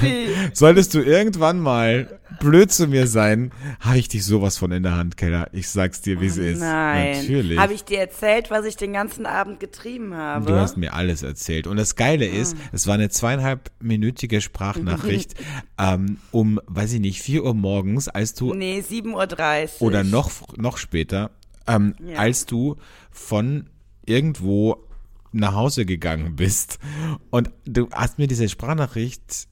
solltest du irgendwann mal blöd zu mir sein, habe ich dich sowas von in der Hand, Keller. Ich sag's dir, wie es ist. Nein. Natürlich. Habe ich dir erzählt, was ich den ganzen Abend getrieben habe? Du hast mir alles erzählt. Und das Geile ist, es war eine zweieinhalbminütige Sprachnachricht ähm, um, weiß ich nicht, 4 Uhr morgens, als du Nee, 7.30 Uhr. oder noch, noch später, ähm, Ja. als du von irgendwo nach Hause gegangen bist und du hast mir diese Sprachnachricht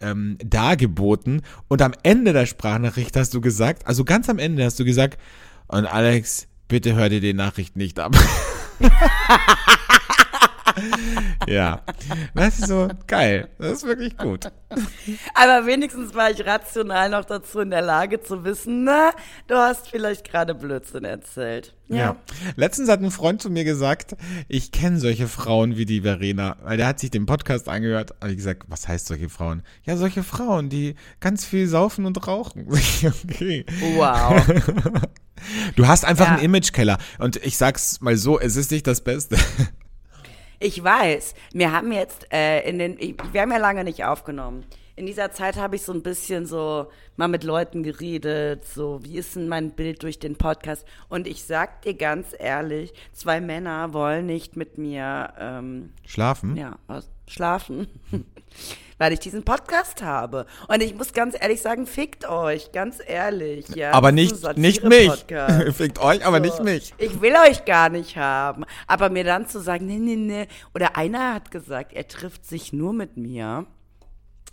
ähm, dargeboten und am Ende der Sprachnachricht hast du gesagt, also ganz am Ende hast du gesagt, und Alex, bitte hör dir die Nachricht nicht ab. ja, das ist so geil. Das ist wirklich gut. Aber wenigstens war ich rational noch dazu in der Lage zu wissen, na, du hast vielleicht gerade Blödsinn erzählt. Ja. Letztens hat ein Freund zu mir gesagt, ich kenne solche Frauen wie die Verena, weil der hat sich den Podcast angehört. Habe ich gesagt, was heißt solche Frauen? Ja, solche Frauen, die ganz viel saufen und rauchen. okay. Wow. Du hast einfach Ja. einen Imagekeller. Und ich sag's mal so, es ist nicht das Beste. Ich weiß. Wir haben jetzt äh, in den, ich, wir haben ja lange nicht aufgenommen. In dieser Zeit habe ich so ein bisschen so mal mit Leuten geredet, so wie ist denn mein Bild durch den Podcast? Und ich sag dir ganz ehrlich, zwei Männer wollen nicht mit mir ähm, Schlafen? ja, was, schlafen, weil ich diesen Podcast habe. Und ich muss ganz ehrlich sagen, fickt euch, ganz ehrlich. Ja, Aber nicht, nicht mich. Fickt euch, aber nicht So. mich. Ich will euch gar nicht haben. Aber mir dann zu sagen, nee, nee, nee. Oder einer hat gesagt, er trifft sich nur mit mir,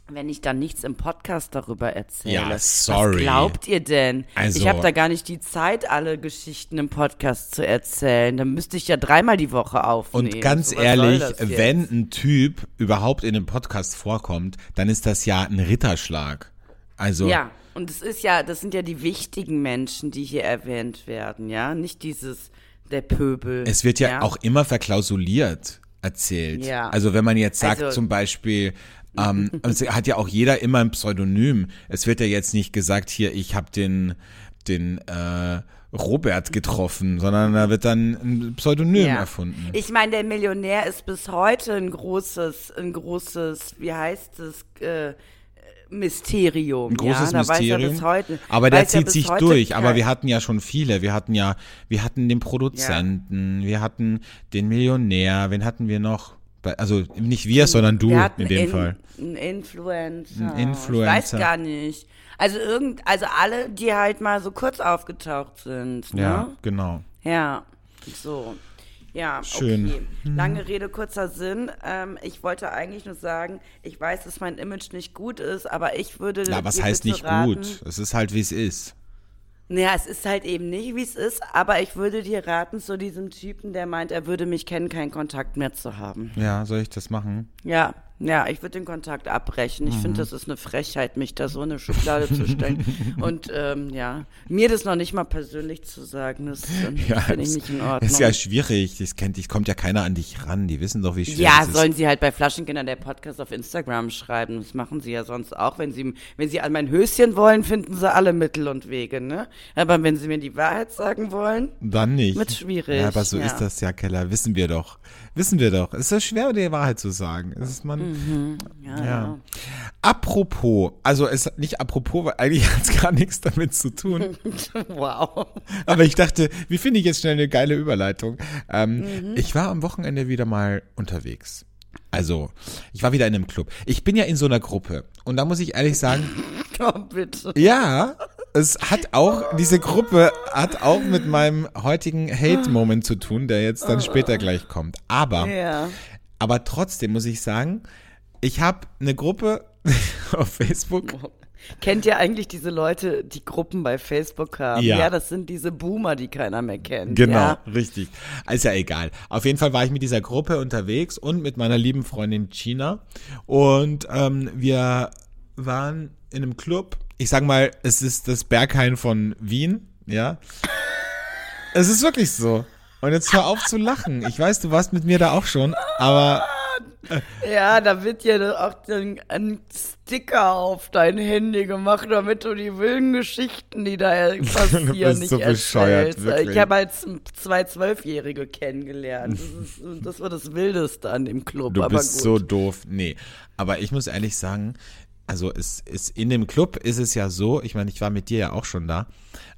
wenn ich dann nichts im Podcast darüber erzähle. Ja, sorry. Was glaubt ihr denn? Also- ich habe da gar nicht die Zeit, alle Geschichten im Podcast zu erzählen. Dann müsste ich ja dreimal die Woche aufnehmen. Und ganz So, ehrlich, wenn ein Typ überhaupt in einem Podcast vorkommt, dann ist das ja ein Ritterschlag. Also, Ja, und es ist ja, das sind ja die wichtigen Menschen, die hier erwähnt werden, ja? Nicht dieses, der Pöbel. es wird ja, auch immer verklausuliert erzählt. Ja. Also wenn man jetzt sagt Also- zum Beispiel, ähm, es hat ja auch jeder immer ein Pseudonym. Es wird ja jetzt nicht gesagt, hier, ich habe den, den äh, Robert getroffen, sondern da wird dann ein Pseudonym Ja. erfunden. Ich meine, der Millionär ist bis heute ein großes, ein großes, wie heißt es, äh, Mysterium. Ein großes ja? Er Mysterium. bis heute, aber der er zieht sich durch. Aber kein- wir hatten ja schon viele. Wir hatten ja, wir hatten den Produzenten, wir hatten den Millionär, wen hatten wir noch? Also nicht wir, sondern du in dem in, Fall. Ein Influencer. Ein Influencer. Ich weiß gar nicht. Also irgend, also alle, die halt mal so kurz aufgetaucht sind. Ne? Ja, genau. Ja, so. Ja, Schön. okay. Lange Rede, kurzer Sinn. Ähm, ich wollte eigentlich nur sagen, ich weiß, dass mein Image nicht gut ist, aber ich würde. Na, was heißt nicht raten, gut? Es ist halt, wie es ist. Naja, es ist halt eben nicht, wie es ist, aber ich würde dir raten, zu diesem Typen, der meint, er würde mich kennen, keinen Kontakt mehr zu haben. Ja, soll ich das machen? Ja, ja, ich würde den Kontakt abbrechen. Ich Mhm. finde, das ist eine Frechheit, mich da so in eine Schublade zu stellen. Und ähm, ja, mir das noch nicht mal persönlich zu sagen, das ähm, finde ich nicht in Ordnung. ist ja schwierig. Das kennt dich, kommt ja keiner an dich ran. Die wissen doch, wie schwer Ja, es ist. sollen sie halt bei Flaschenkinder der Podcast auf Instagram schreiben. Das machen sie ja sonst auch. Wenn sie, wenn sie an mein Höschen wollen, finden sie alle Mittel und Wege, ne? Aber wenn sie mir die Wahrheit sagen wollen, Dann nicht. Wird schwierig, Ja, aber so ja. ist das ja, Keller. Wissen wir doch. Wissen wir doch. Es ist schwer, die Wahrheit zu sagen. Es ist man. Mhm. ja, Ja. Apropos, also es nicht apropos, weil eigentlich hat es gar nichts damit zu tun. wow. Aber ich dachte, wie finde ich jetzt schnell eine geile Überleitung? Ähm, Mhm. Ich war am Wochenende wieder mal unterwegs. Also, ich war wieder in einem Club. Ich bin ja in so einer Gruppe. Und da muss ich ehrlich sagen, Oh, bitte. ja, es hat auch, diese Gruppe hat auch mit meinem heutigen Hate-Moment zu tun, der jetzt dann später gleich kommt. Aber, Ja. Aber trotzdem muss ich sagen, ich habe eine Gruppe auf Facebook. Kennt ihr eigentlich diese Leute, die Gruppen bei Facebook haben? Ja. das sind diese Boomer, die keiner mehr kennt. Genau, Ja. richtig. Ist ja egal. Auf jeden Fall war ich mit dieser Gruppe unterwegs und mit meiner lieben Freundin China. Und ähm, wir waren in einem Club. Ich sag mal, es ist das Berghain von Wien, ja. Es ist wirklich so. Und jetzt hör auf zu lachen. Ich weiß, du warst mit mir da auch schon, aber Mann. Ja, da wird ja auch ein, Sticker auf dein Handy gemacht, damit du die wilden Geschichten, die da passieren, bist nicht so bescheuert, erzählst. wirklich. Ich habe halt zwei Zwölfjährige kennengelernt. Das, ist, das war das Wildeste an dem Club. Du bist gut. so doof. Nee, aber ich muss ehrlich sagen, also es ist in dem Club ist es ja so, ich meine, ich war mit dir ja auch schon da,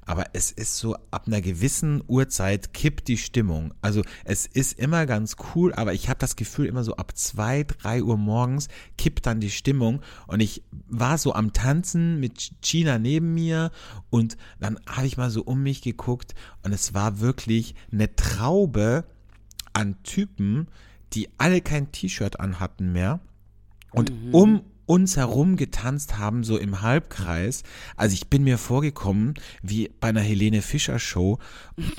aber es ist so ab einer gewissen Uhrzeit kippt die Stimmung. Also es ist immer ganz cool, aber ich habe das Gefühl immer so ab zwei, drei Uhr morgens kippt dann die Stimmung. Und ich war so am Tanzen mit China neben mir und dann habe ich mal so um mich geguckt und es war wirklich eine Traube an Typen, die alle kein T-Shirt anhatten mehr. Und um uns herum getanzt haben, so im Halbkreis. Also ich bin mir vorgekommen wie bei einer Helene Fischer Show.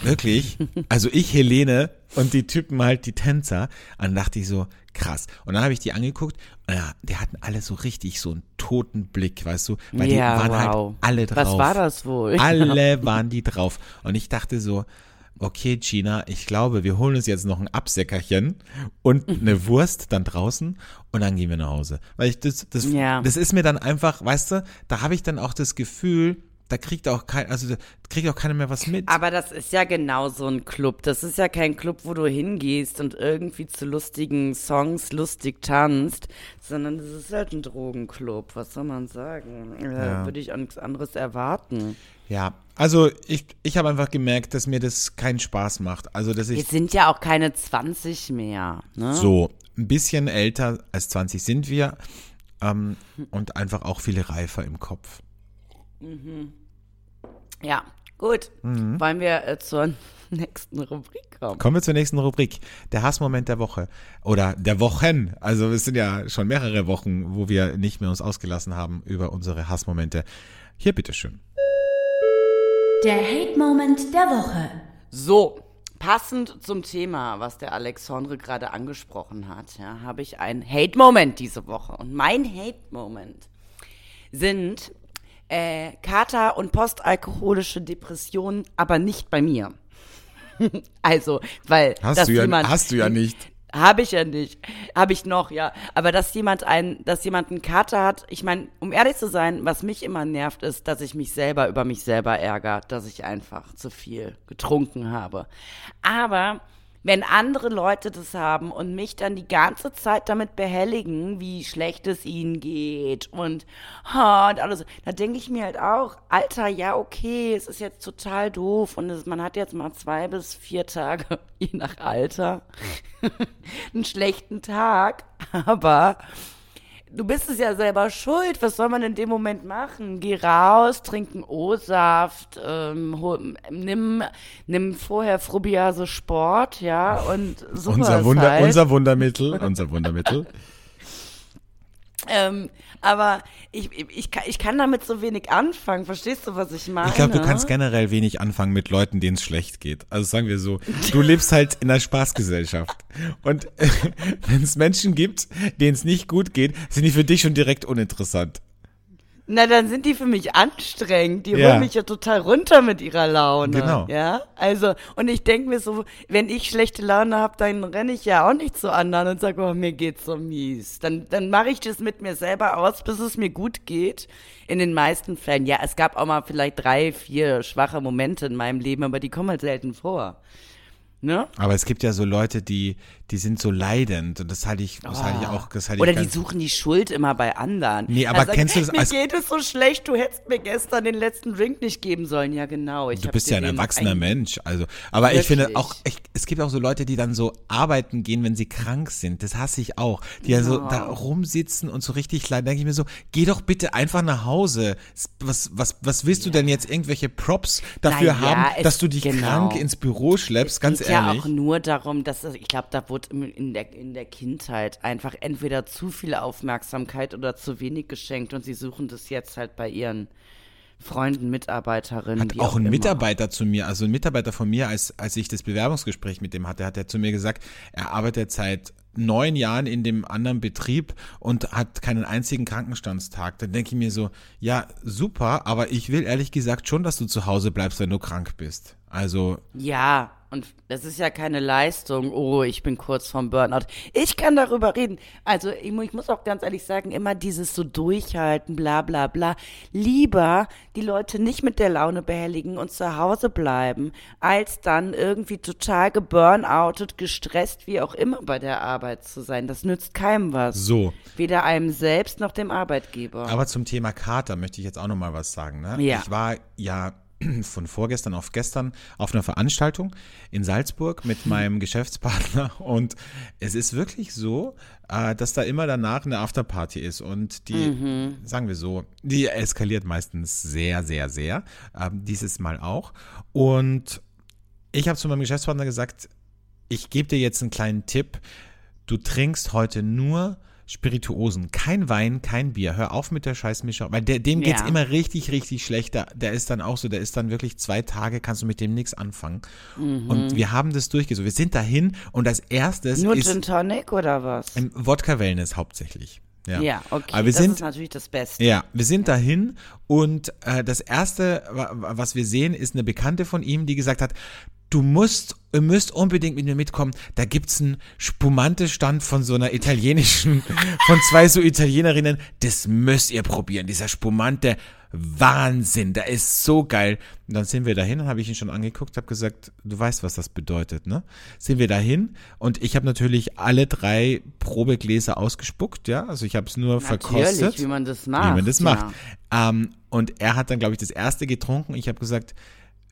Wirklich. Also ich Helene und die Typen halt die Tänzer. Und dann dachte ich so, krass. Und dann habe ich die angeguckt. Ja, die hatten alle so richtig so einen toten Blick, weißt du? Weil Ja, die waren wow. halt alle drauf. Was war das wohl? Alle waren die drauf. Und ich dachte so, okay, Gina, ich glaube, wir holen uns jetzt noch ein Absäckerchen und eine Wurst dann draußen und dann gehen wir nach Hause. Weil ich das, das, Ja. das ist mir dann einfach, weißt du, da habe ich dann auch das Gefühl, da kriegt auch kein, also kriegt auch keiner mehr was mit. Aber das ist ja genau so ein Club. Das ist ja kein Club, wo du hingehst und irgendwie zu lustigen Songs lustig tanzt, sondern das ist halt ein Drogenclub. Was soll man sagen? Äh, Ja. Würde ich auch nichts anderes erwarten. Ja, also ich, ich habe einfach gemerkt, dass mir das keinen Spaß macht. Also, dass Wir ich sind ja auch keine 20 mehr. Ne? so ein bisschen älter als 20 sind wir ähm, und einfach auch viel reifer im Kopf. Ja, gut. Mhm. Wollen wir äh, zur nächsten Rubrik kommen? Kommen wir zur nächsten Rubrik. Der Hassmoment der Woche. Oder der Wochen. Also es sind ja schon mehrere Wochen, wo wir nicht mehr uns ausgelassen haben über unsere Hassmomente. Hier, bitteschön. Der Hate-Moment der Woche. So, passend zum Thema, was der Alexandre gerade angesprochen hat, ja, habe ich einen Hate-Moment diese Woche. Und mein Hate-Moment sind äh, Kater- und postalkoholische Depressionen, aber nicht bei mir. also, weil Hast dass du ja- jemand, hast du ja nicht. Habe ich ja nicht. Habe ich noch, ja. Aber dass jemand ein, dass jemand einen Kater hat, ich meine, um ehrlich zu sein, was mich immer nervt, ist, dass ich mich selber über mich selber ärgere, dass ich einfach zu viel getrunken habe. Aber wenn andere Leute das haben und mich dann die ganze Zeit damit behelligen, wie schlecht es ihnen geht und, und alles, da denke ich mir halt auch, Alter, ja, okay, es ist jetzt total doof und es, man hat jetzt mal zwei bis vier Tage, je nach Alter, einen schlechten Tag, aber du bist es ja selber schuld. Was soll man in dem Moment machen? Geh raus, trink einen O-Saft, ähm, hol, nimm, nimm vorher Frubiase Sport, ja, und sowas Unser, Wunder, halt. unser Wundermittel. Unser Wundermittel. ähm, aber ich, ich, ich, kann, ich kann damit so wenig anfangen. Verstehst du, was ich meine? Ich glaube, du kannst generell wenig anfangen mit Leuten, denen es schlecht geht. Also sagen wir so, du lebst halt in einer Spaßgesellschaft. Und wenn es Menschen gibt, denen es nicht gut geht, sind die für dich schon direkt uninteressant. Na, dann sind die für mich anstrengend. Die Ja. holen mich ja total runter mit ihrer Laune. Genau. Ja, also, und ich denke mir so, wenn ich schlechte Laune habe, dann renne ich ja auch nicht zu anderen und sage, oh, mir geht's so mies. Dann, dann mache ich das mit mir selber aus, bis es mir gut geht. In den meisten Fällen. Ja, es gab auch mal vielleicht drei, vier schwache Momente in meinem Leben, aber die kommen halt selten vor. Ne? Aber es gibt ja so Leute, die, die sind so leidend und das halte ich, das halte ich auch, das halte Oder ich die suchen die Schuld immer bei anderen. Nee, aber sagen, kennst du das Mir geht es so schlecht, du hättest mir gestern den letzten Drink nicht geben sollen. Ja, genau. Ich Du bist ja ein erwachsener ein- Mensch, also. Aber ich finde Wirklich. auch, ich, es gibt auch so Leute, die dann so arbeiten gehen, wenn sie krank sind. Das hasse ich auch. Die ja so Ja. da rumsitzen und so richtig leiden. Denke ich mir so, geh doch bitte einfach nach Hause. Was, was, was willst du denn jetzt irgendwelche Props dafür ja, haben, dass du dich genau. krank ins Büro schleppst? Ganz ehrlich. Ja auch nur darum, dass ich glaube, da wurde in der, in der Kindheit einfach entweder zu viel Aufmerksamkeit oder zu wenig geschenkt und sie suchen das jetzt halt bei ihren Freunden, Mitarbeiterinnen. Hat wie auch ein immer. Mitarbeiter zu mir, also ein Mitarbeiter von mir, als, als ich das Bewerbungsgespräch mit dem hatte, hat er zu mir gesagt, er arbeitet seit neun Jahren in dem anderen Betrieb und hat keinen einzigen Krankenstandstag. Dann denke ich mir so, ja, super, aber ich will ehrlich gesagt schon, dass du zu Hause bleibst, wenn du krank bist. Also, Ja, und das ist ja keine Leistung, oh, ich bin kurz vom Burnout. Ich kann darüber reden. Also ich, ich muss auch ganz ehrlich sagen, immer dieses so durchhalten, bla bla bla. Lieber die Leute nicht mit der Laune behelligen und zu Hause bleiben, als dann irgendwie total geburnoutet, gestresst, wie auch immer bei der Arbeit zu sein. Das nützt keinem was. So. Weder einem selbst noch dem Arbeitgeber. Aber zum Thema Kater möchte ich jetzt auch noch mal was sagen. Ne? Ja. Ich war ja von vorgestern auf gestern auf einer Veranstaltung in Salzburg mit meinem Geschäftspartner und es ist wirklich so, äh, dass da immer danach eine Afterparty ist und die, sagen wir so, die eskaliert meistens sehr, sehr, sehr. Ähm, dieses Mal auch. Und ich habe zu meinem Geschäftspartner gesagt, ich gebe dir jetzt einen kleinen Tipp. Du trinkst heute nur Spirituosen, kein Wein, kein Bier. Hör auf mit der Scheißmischer, weil der, dem geht's Ja. immer richtig, richtig schlecht. Der, der ist dann auch so, der ist dann wirklich zwei Tage, kannst du mit dem nichts anfangen. Und wir haben das durchgesucht. Wir sind dahin und als erstes Nur ist Gin Tonic oder was? ähm, Wodka Wellness hauptsächlich. Ja, Ja, okay. Aber wir das sind, ist natürlich das Beste. ja, wir sind dahin und äh, das erste, wa- wa- was wir sehen, ist eine Bekannte von ihm, die gesagt hat, du musst, ihr müsst unbedingt mit mir mitkommen. Da gibt's einen Spumante-Stand von so einer italienischen, von zwei so Italienerinnen. Das müsst ihr probieren. Dieser Spumante, Wahnsinn, der ist so geil. Und dann sind wir dahin, habe ich ihn schon angeguckt, habe gesagt, du weißt, was das bedeutet, ne? Sind wir dahin und ich habe natürlich alle drei Probegläser ausgespuckt, ja? Also ich habe es nur verkostet Natürlich, wie man das macht. wie man das ja. macht. Ähm, und er hat dann, glaube ich, das erste getrunken. Ich habe gesagt,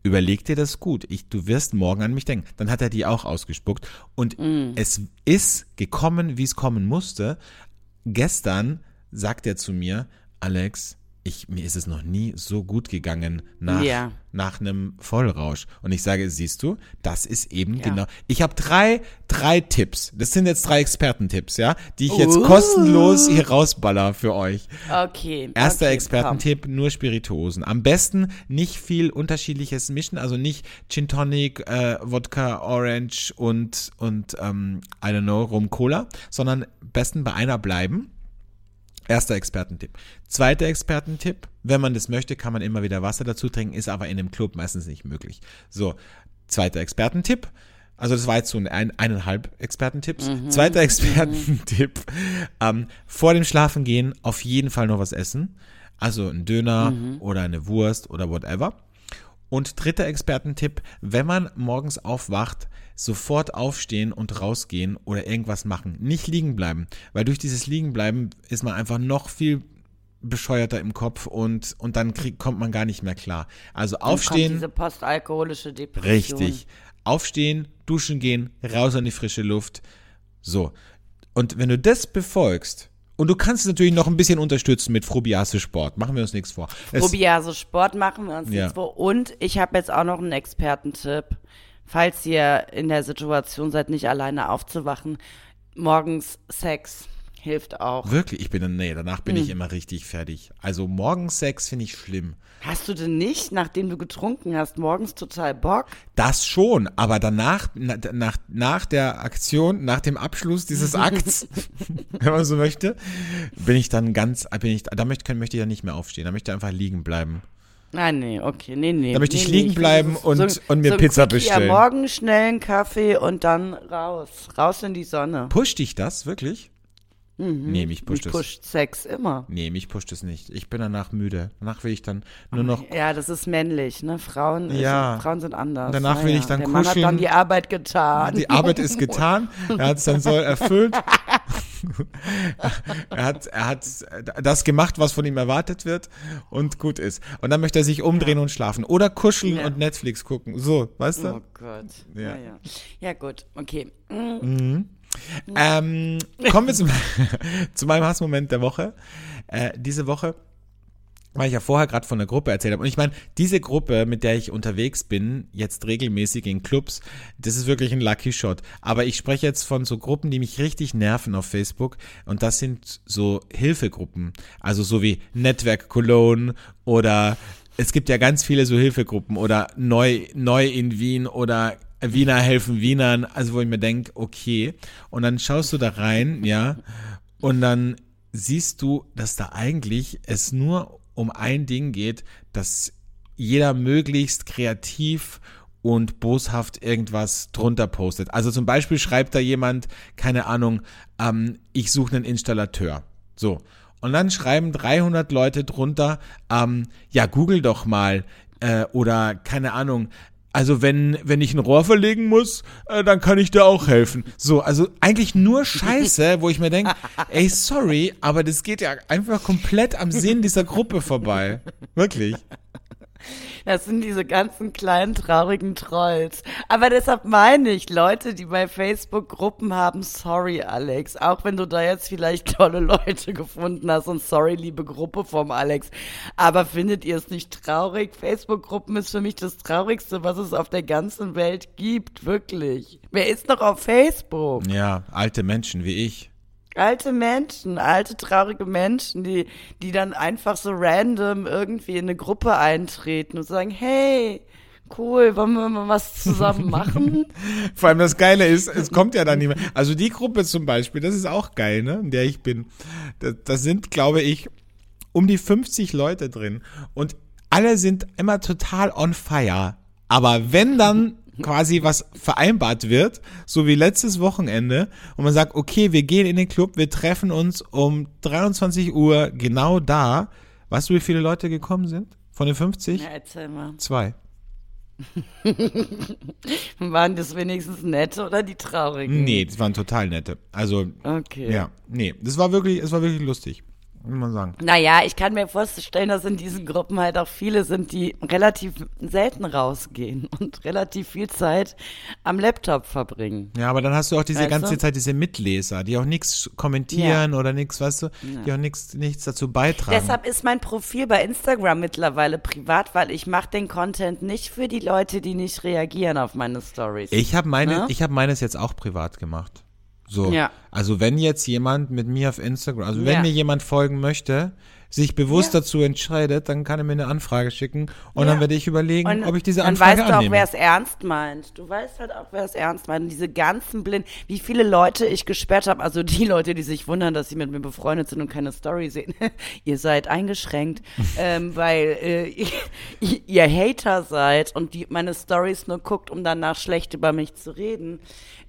überleg dir das gut. Ich, du wirst morgen an mich denken. Dann hat er die auch ausgespuckt. Und Mm. es ist gekommen, wie es kommen musste. Gestern sagt er zu mir, Alex, ich, mir ist es noch nie so gut gegangen nach, Ja. nach einem Vollrausch. Und ich sage, siehst du, das ist eben Ja. genau. Ich habe drei, drei Tipps. Das sind jetzt drei Expertentipps, ja, die ich jetzt Uh. kostenlos hier rausballer für euch. Okay. Erster okay, Expertentipp, nur Spirituosen. Am besten nicht viel unterschiedliches mischen, also nicht Gin Tonic, äh, Wodka, Orange und, und ähm, I don't know, Rum Cola, sondern besten bei einer bleiben. Erster Expertentipp. Zweiter Expertentipp, wenn man das möchte, kann man immer wieder Wasser dazu trinken, ist aber in einem Club meistens nicht möglich. So, zweiter Expertentipp. Also das war jetzt so ein, eineinhalb Expertentipps. Zweiter Expertentipp. Ähm, vor dem Schlafengehen auf jeden Fall noch was essen. Also ein Döner oder eine Wurst oder whatever. Und dritter Expertentipp, wenn man morgens aufwacht, sofort aufstehen und rausgehen oder irgendwas machen. Nicht liegen bleiben, weil durch dieses Liegenbleiben ist man einfach noch viel bescheuerter im Kopf und, und dann krieg, kommt man gar nicht mehr klar. Also aufstehen, diese postalkoholische Depression. richtig. Aufstehen, duschen gehen, raus an die frische Luft. So. Und wenn du das befolgst, und du kannst es natürlich noch ein bisschen unterstützen mit Frobiase Sport, machen wir uns nichts vor. Probiase Sport machen wir uns Ja. jetzt vor. Und ich habe jetzt auch noch einen Expertentipp. Falls ihr in der Situation seid, nicht alleine aufzuwachen, morgens Sex hilft auch. Wirklich, ich bin dann, nee, danach bin Hm. ich immer richtig fertig. Also morgens Sex finde ich schlimm. Hast du denn nicht, nachdem du getrunken hast, morgens total Bock? Das schon, aber danach, na, nach, nach der Aktion, nach dem Abschluss dieses Akts, wenn man so möchte, bin ich dann ganz, bin ich, da möchte, möchte ich ja nicht mehr aufstehen, da möchte ich einfach liegen bleiben. Nein, nee, okay, nee, nee. Da möchte nee, ich nee, liegen will bleiben so- und- so, und mir so Pizza Quickie bestellen. Am Morgen schnell einen Kaffee und dann raus. Raus in die Sonne. Pusht dich das, wirklich? Nee, mich pusht Mich es. pusht Sex immer. Nee, mich pusht es nicht. Ich bin danach müde. Danach will ich dann nur noch Ja, das ist männlich, ne? Frauen, Ja. sind, Frauen sind anders. Danach will ich dann Der Mann hat kuscheln. dann die Arbeit getan. Die Arbeit ist getan. Er hat es dann so erfüllt. er hat, er hat das gemacht, was von ihm erwartet wird und gut ist. Und dann möchte er sich umdrehen und schlafen. Oder kuscheln Ja. und Netflix gucken. So, weißt du? Oh Gott. Ja. Ja, ja. ja gut, okay. Ähm, kommen wir zum, zu meinem Hassmoment der Woche. Äh, diese Woche, weil ich ja vorher gerade von der Gruppe erzählt habe. Und ich meine, diese Gruppe, mit der ich unterwegs bin, jetzt regelmäßig in Clubs, das ist wirklich ein Lucky Shot. Aber ich spreche jetzt von so Gruppen, die mich richtig nerven auf Facebook. Und das sind so Hilfegruppen. Also so wie Netzwerk Cologne oder es gibt ja ganz viele so Hilfegruppen oder neu, neu in Wien oder Wiener helfen Wienern, also wo ich mir denke, okay. Und dann schaust du da rein, ja, und dann siehst du, dass da eigentlich es nur um ein Ding geht, dass jeder möglichst kreativ und boshaft irgendwas drunter postet. Also zum Beispiel schreibt da jemand, keine Ahnung, ähm, ich suche einen Installateur. So. Und dann schreiben 300 Leute drunter, ähm, ja, google doch mal, äh, oder keine Ahnung, also wenn, wenn ich ein Rohr verlegen muss, äh, dann kann ich dir auch helfen. So, also eigentlich nur Scheiße, wo ich mir denke, ey, sorry, aber das geht ja einfach komplett am Sinn dieser Gruppe vorbei. Wirklich. Das sind diese ganzen kleinen traurigen Trolls. Aber deshalb meine ich, Leute, die bei Facebook Gruppen haben, sorry Alex, auch wenn du da jetzt vielleicht tolle Leute gefunden hast und sorry liebe Gruppe vom Alex, aber findet ihr es nicht traurig? Facebook Gruppen ist für mich das traurigste, was es auf der ganzen Welt gibt, wirklich. Wer ist noch auf Facebook? Ja, alte Menschen wie ich. Alte Menschen, alte traurige Menschen, die, die dann einfach so random irgendwie in eine Gruppe eintreten und sagen, hey, cool, wollen wir mal was zusammen machen? Vor allem das Geile ist, es kommt ja dann mehr. Also die Gruppe zum Beispiel, das ist auch geil, ne, in der ich bin. Da, da sind, glaube ich, um die 50 Leute drin und alle sind immer total on fire. Aber wenn dann quasi was vereinbart wird, so wie letztes Wochenende, und man sagt, okay, wir gehen in den Club, wir treffen uns um 23 Uhr genau da. Weißt du, wie viele Leute gekommen sind? Von den 50? Ja, erzähl mal. Zwei. Waren das wenigstens nette oder die traurigen? Nee, das waren total nette. Also, Okay. ja, nee, das war wirklich, es war wirklich lustig, muss man sagen. Naja, ich kann mir vorstellen, dass in diesen Gruppen halt auch viele sind, die relativ selten rausgehen und relativ viel Zeit am Laptop verbringen. Ja, aber dann hast du auch diese Weißt ganze du? Zeit diese Mitleser, die auch nichts kommentieren oder nichts, weißt du, die auch nichts, nichts dazu beitragen. Deshalb ist mein Profil bei Instagram mittlerweile privat, weil ich mache den Content nicht für die Leute, die nicht reagieren auf meine Stories. Ich habe meine, Ne? ich habe meines jetzt auch privat gemacht. So. Ja. Also wenn jetzt jemand mit mir auf Instagram, also wenn Ja. mir jemand folgen möchte, sich bewusst Ja. dazu entscheidet, dann kann er mir eine Anfrage schicken und Ja. dann werde ich überlegen, Und ob ich diese dann Anfrage weißt du auch, annehme. wer es ernst meint. Du weißt halt auch, wer es ernst meint. Und diese ganzen blind, wie viele Leute ich gesperrt habe, also die Leute, die sich wundern, dass sie mit mir befreundet sind und keine Story sehen. ihr seid eingeschränkt, ähm, weil äh, ihr, Hater seid und die meine Stories nur guckt, um danach schlecht über mich zu reden.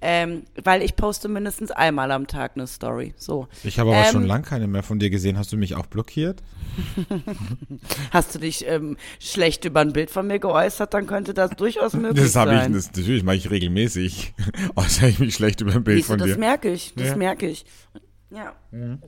Ähm, weil ich poste mindestens einmal am Tag eine Story. So. ich habe aber Ähm, schon lang keine mehr von dir gesehen. Hast du mich auch blockiert? Hast du dich ähm, schlecht über ein Bild von mir geäußert, dann könnte das durchaus möglich Das habe ich, sein. das, natürlich mache ich regelmäßig. Äußere ich mich schlecht über ein Bild Siehst du, von das dir. merke ich, das Ja. Mhm. merke ich. Ja.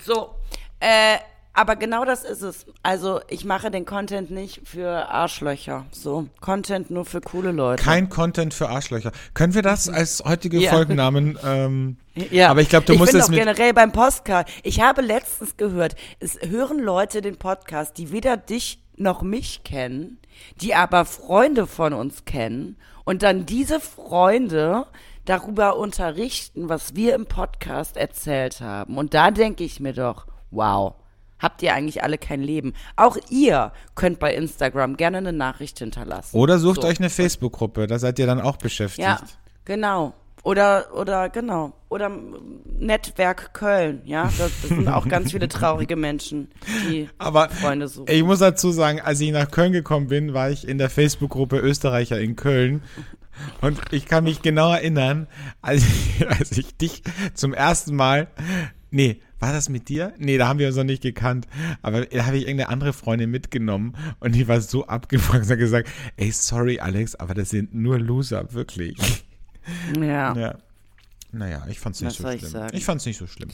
So, äh, aber genau das ist es. Also ich mache den Content nicht für Arschlöcher. So, Content nur für coole Leute. Kein Content für Arschlöcher. Können wir das als heutige Ja. Folgennamen? Ähm, ja. Aber ich glaube, du ich musst es auch generell beim Podcast. Ich habe letztens gehört, es hören Leute den Podcast, die weder dich noch mich kennen, die aber Freunde von uns kennen und dann diese Freunde darüber unterrichten, was wir im Podcast erzählt haben. Und da denke ich mir doch, wow. Habt ihr eigentlich alle kein Leben? Auch ihr könnt bei Instagram gerne eine Nachricht hinterlassen. Oder sucht So. euch eine Facebook-Gruppe, da seid ihr dann auch beschäftigt. Ja, genau. Oder, oder, genau. Oder Netzwerk Köln, ja. Das, das sind auch ganz viele traurige Menschen, die Aber Freunde suchen. ich muss dazu sagen, als ich nach Köln gekommen bin, war ich in der Facebook-Gruppe Österreicher in Köln. Und ich kann mich genau erinnern, als ich, als ich dich zum ersten Mal, nee, war das mit dir? Nee, da haben wir uns noch nicht gekannt. Aber da habe ich irgendeine andere Freundin mitgenommen und die war so abgefuckt und hat gesagt, ey, sorry Alex, aber das sind nur Loser, wirklich. Ja. Ja. Naja, ich fand's nicht Was so soll ich schlimm. sagen? Ich fand's nicht so schlimm.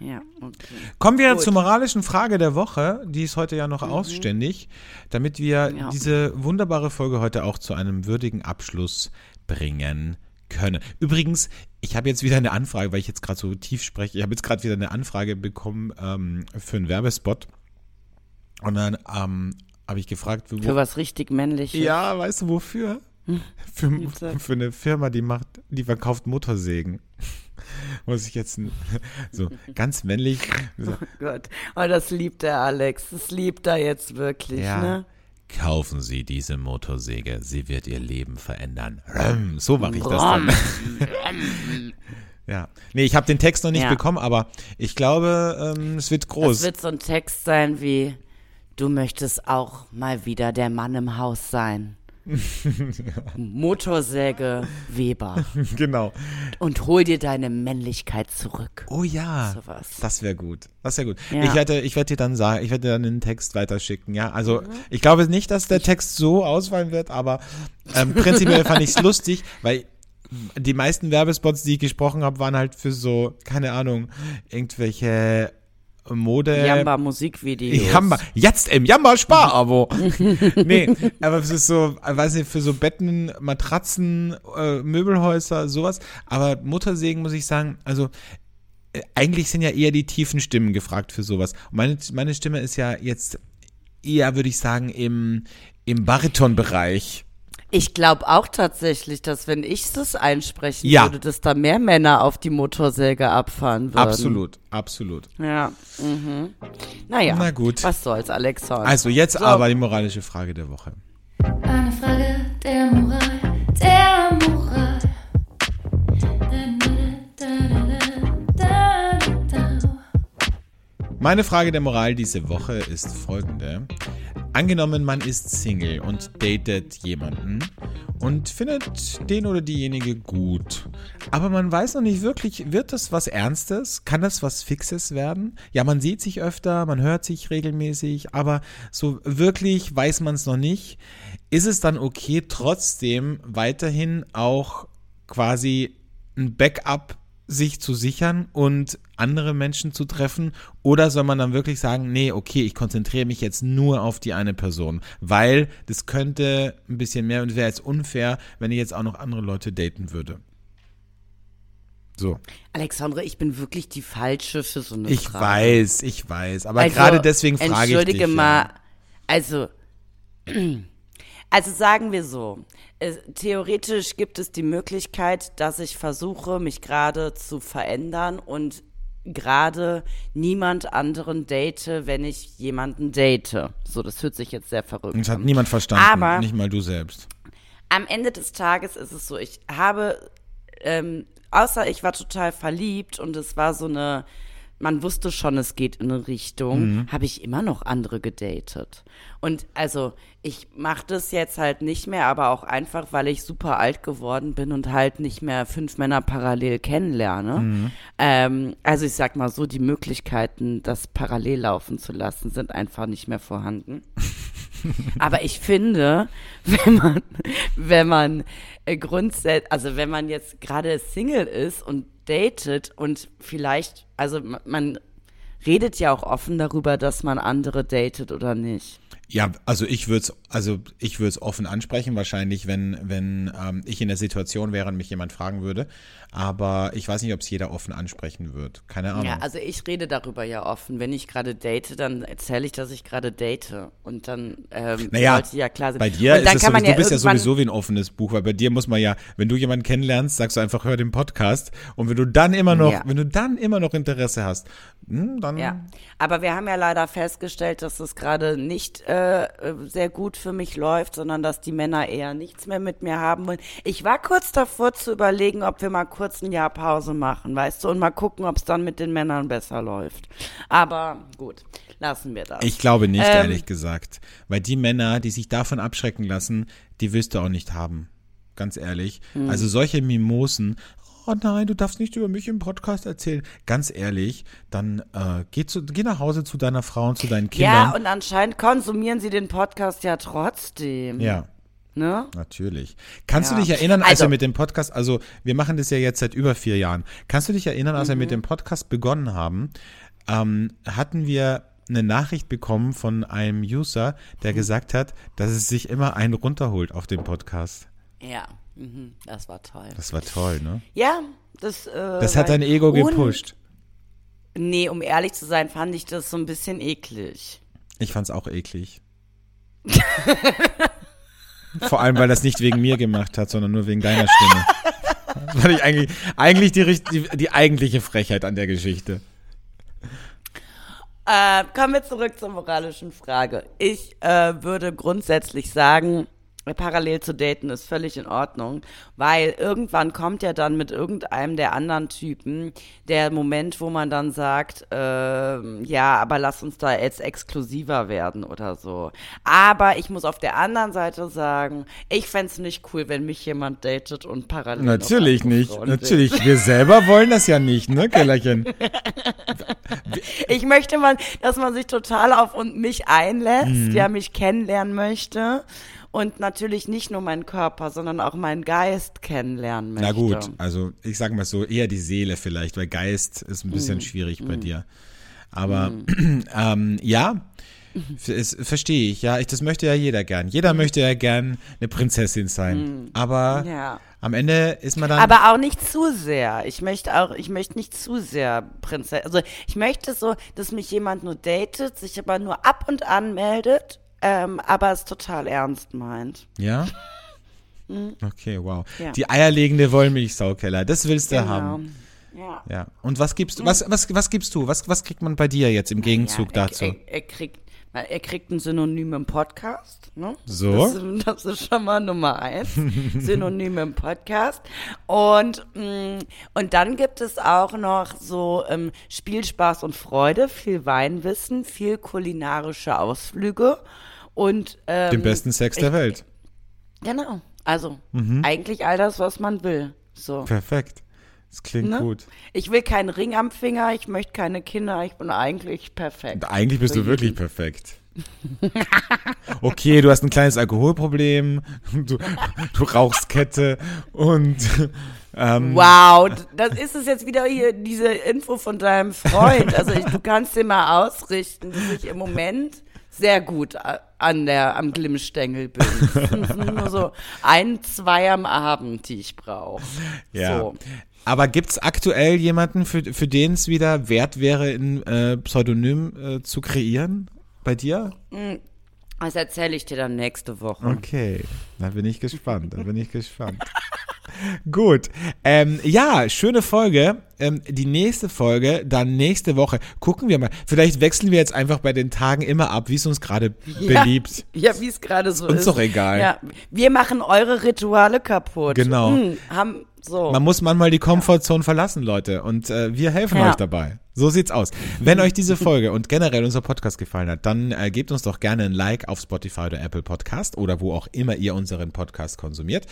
Ja, okay. Kommen wir Gut. zur moralischen Frage der Woche. Die ist heute ja noch ausständig, damit wir Ja. diese wunderbare Folge heute auch zu einem würdigen Abschluss bringen können. Übrigens, ich habe jetzt wieder eine Anfrage, weil ich jetzt gerade so tief spreche. Ich habe jetzt gerade wieder eine Anfrage bekommen ähm, für einen Werbespot. Und dann ähm, habe ich gefragt, wo, Für was richtig männliches. ja, weißt du wofür? Für, sag. für eine Firma, die macht, die verkauft Motorsägen. Muss ich jetzt so ganz männlich. So, Oh Gott. Oh, das liebt der Alex. Das liebt er jetzt wirklich, Ja. ne? Kaufen Sie diese Motorsäge, sie wird Ihr Leben verändern. So mache ich das dann. Ja. Nee, ich habe den Text noch nicht Ja. bekommen, aber ich glaube, ähm, es wird groß. wird so ein Text sein wie, du möchtest auch mal wieder der Mann im Haus sein. Motorsäge Weber. genau. Und hol dir deine Männlichkeit zurück. Oh ja, Sowas. das wäre gut. Das wäre gut. Ja. Ich werde, ich werde dir dann sagen, ich werde dir dann einen Text weiterschicken. Ja, also Mhm. ich glaube nicht, dass der Text so ausfallen wird, aber ähm, prinzipiell fand ich es lustig, weil die meisten Werbespots, die ich gesprochen habe, waren halt für so, keine Ahnung, irgendwelche Mode. Jamba Musikvideos. Jamba, jetzt im Jamba Spar-Abo. nee, aber es ist so, weiß nicht, für so Betten, Matratzen, äh, Möbelhäuser, sowas. Aber Muttersägen muss ich sagen, also äh, eigentlich sind ja eher die tiefen Stimmen gefragt für sowas. Meine, meine Stimme ist ja jetzt eher, würde ich sagen, im, im Baritonbereich. Ich glaube auch tatsächlich, dass wenn ich das einsprechen Ja. würde, dass da mehr Männer auf die Motorsäge abfahren würden. Absolut, absolut. Ja. Mhm. Naja. Na gut. Was soll's, Alexander? Also jetzt So. aber die moralische Frage der Woche. Eine Frage der Moral, der Moral. Meine Frage der Moral diese Woche ist folgende. Angenommen, man ist Single und datet jemanden und findet den oder diejenige gut. Aber man weiß noch nicht wirklich, wird das was Ernstes? Kann das was Fixes werden? Ja, man sieht sich öfter, man hört sich regelmäßig, aber so wirklich weiß man es noch nicht. Ist es dann okay, trotzdem weiterhin auch quasi ein Backup sich zu sichern und andere Menschen zu treffen? Oder soll man dann wirklich sagen, nee, okay, ich konzentriere mich jetzt nur auf die eine Person, weil das könnte ein bisschen mehr und wäre jetzt unfair, wenn ich jetzt auch noch andere Leute daten würde. So, Alexandre, ich bin wirklich die Falsche für so eine ich Frage. weiß, ich weiß, aber Also, gerade deswegen frage ich dich. Entschuldige ja. mal, also, also sagen wir so, es, theoretisch gibt es die Möglichkeit, dass ich versuche, mich gerade zu verändern und gerade niemand anderen date, wenn ich jemanden date. So, das hört sich jetzt sehr verrückt Das hat an. niemand verstanden, Aber- nicht mal du selbst. am Ende des Tages ist es so, ich habe, ähm, außer ich war total verliebt und es war so eine, man wusste schon, es geht in eine Richtung, habe ich immer noch andere gedatet. Und also, ich mache das jetzt halt nicht mehr, aber auch einfach, weil ich super alt geworden bin und halt nicht mehr fünf Männer parallel kennenlerne. Ähm, also ich sag mal so, die Möglichkeiten, das parallel laufen zu lassen, sind einfach nicht mehr vorhanden. Aber ich finde, wenn man, wenn man äh, grundsätzlich, also wenn man jetzt gerade Single ist und datet und vielleicht, also ma- man redet ja auch offen darüber, dass man andere datet oder nicht. Ja, also ich würde es, also ich würde es offen ansprechen, wahrscheinlich, wenn, wenn ähm, ich in der Situation wäre und mich jemand fragen würde. Aber ich weiß nicht, ob es jeder offen ansprechen wird. Keine Ahnung. Ja, also ich rede darüber ja offen. Wenn ich gerade date, dann erzähle ich, dass ich gerade date. Und dann ähm, Naja, sollte ja klar sein. bei dir und ist es kann man sowieso, ja du bist ja sowieso wie ein offenes Buch, weil bei dir muss man ja, wenn du jemanden kennenlernst, sagst du einfach, hör den Podcast. Und wenn du dann immer noch, Ja. wenn du dann immer noch Interesse hast, hm, dann Ja, aber wir haben ja leider festgestellt, dass es gerade nicht äh, äh, sehr gut für mich läuft, sondern dass die Männer eher nichts mehr mit mir haben wollen. Ich war kurz davor zu überlegen, ob wir mal kurz ein Jahr Pause machen, weißt du, und mal gucken, ob es dann mit den Männern besser läuft. Aber gut, lassen wir das. Ich glaube nicht, Ähm, ehrlich gesagt. Weil die Männer, die sich davon abschrecken lassen, die wirst du auch nicht haben. Ganz ehrlich. Hm. Also solche Mimosen, oh nein, du darfst nicht über mich im Podcast erzählen. Ganz ehrlich, dann äh, geh, zu, geh nach Hause zu deiner Frau und zu deinen ja, Kindern. und anscheinend konsumieren sie den Podcast ja trotzdem. Ja, Ne? natürlich. Kannst Ja. du dich erinnern, als Also- wir mit dem Podcast, also wir machen das ja jetzt seit über vier Jahren. Kannst du dich erinnern, als wir Mhm. mit dem Podcast begonnen haben, ähm, hatten wir eine Nachricht bekommen von einem User, der gesagt hat, dass es sich immer einen runterholt auf dem Podcast. Ja, mhm, das war toll. Das war toll, ne? Ja, das. Äh, Das hat dein Ego gepusht. Nee, um ehrlich zu sein, fand ich das so ein bisschen eklig. Ich fand's auch eklig. Vor allem, weil das nicht wegen mir gemacht hat, sondern nur wegen deiner Stimme. Das fand ich eigentlich, eigentlich die, die, die eigentliche Frechheit an der Geschichte. Äh, kommen wir zurück zur moralischen Frage. Ich äh, würde grundsätzlich sagen, parallel zu daten ist völlig in Ordnung, weil irgendwann kommt ja dann mit irgendeinem der anderen Typen der Moment, wo man dann sagt, ähm, ja, aber lass uns da jetzt exklusiver werden oder so. Aber ich muss auf der anderen Seite sagen, ich fänd's nicht cool, wenn mich jemand datet und parallel Natürlich nicht. Frauen datet. Natürlich. Wir selber wollen das ja nicht, ne, Kellerchen? Ich möchte mal, dass man sich total auf und mich einlässt, Mhm. ja, mich kennenlernen möchte und natürlich nicht nur meinen Körper, sondern auch meinen Geist kennenlernen möchte. Na gut, also ich sag mal so, eher die Seele vielleicht, weil Geist ist ein Mm. bisschen schwierig bei dir. Aber ähm, ja, verstehe ich. Ja, ich, das möchte ja jeder gern. Jeder möchte ja gern eine Prinzessin sein. Aber Mm. Ja. am Ende ist man dann. Aber auch nicht zu sehr. Ich möchte auch, ich möchte nicht zu sehr Prinzessin. Also ich möchte so, dass mich jemand nur datet, sich aber nur ab und an meldet, ähm, aber es total ernst meint. ja? Okay, wow. Ja. Die eierlegende Wollmilchsaukeller, das willst du Genau. haben. Ja. Ja. Und was gibst du? Was, was, was gibst du? Was, was kriegt man bei dir jetzt im Gegenzug ja, er, dazu? Er, er, kriegt, er kriegt ein Synonym im Podcast. Ne? So. Das, das ist schon mal Nummer eins. Synonym im Podcast. Und, mh, und dann gibt es auch noch so ähm, Spielspaß und Freude, viel Weinwissen, viel kulinarische Ausflüge und ähm, Den besten Sex der ich- Welt. Genau. Also Mhm. eigentlich all das, was man will. So. Perfekt. Das klingt Ne? gut. Ich will keinen Ring am Finger, ich möchte keine Kinder, ich bin eigentlich perfekt. Eigentlich bist du wirklich perfekt. Okay, du hast ein kleines Alkoholproblem, du, du rauchst Kette und ähm, Wow, das ist es jetzt wieder hier, diese Info von deinem Freund. Also ich, du kannst dir mal ausrichten, dass ich im Moment sehr gut an der, am Glimmstängel bin. Das sind nur so ein, zwei am Abend, die ich brauche. ja. So. Aber gibt's aktuell jemanden, für, für den es wieder wert wäre, ein äh, Pseudonym äh, zu kreieren? Bei dir? Das erzähle ich dir dann nächste Woche. Okay, da bin ich gespannt, da bin ich gespannt. Gut, ähm, ja, schöne Folge. Ähm, die nächste Folge, dann nächste Woche. Gucken wir mal. Vielleicht wechseln wir jetzt einfach bei den Tagen immer ab, wie es uns gerade Ja. beliebt. Ja, wie es gerade so Uns ist. doch egal. Ja, wir machen eure Rituale kaputt. Genau. Hm, haben so. Man muss manchmal die Comfortzone verlassen, Leute. Und äh, wir helfen Ja. euch dabei. So sieht's aus. Wenn euch diese Folge und generell unser Podcast gefallen hat, dann äh, gebt uns doch gerne ein Like auf Spotify oder Apple Podcast oder wo auch immer ihr unseren Podcast konsumiert.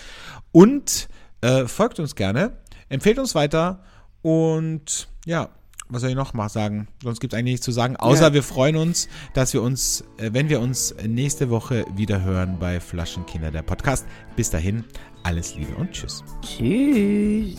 Und äh, folgt uns gerne, empfehlt uns weiter und ja, was soll ich noch mal sagen? Sonst gibt's eigentlich nichts zu sagen, außer Ja. wir freuen uns, dass wir uns, äh, wenn wir uns nächste Woche wieder hören bei Flaschenkinder, der Podcast. Bis dahin, alles Liebe und Tschüss. Tschüss.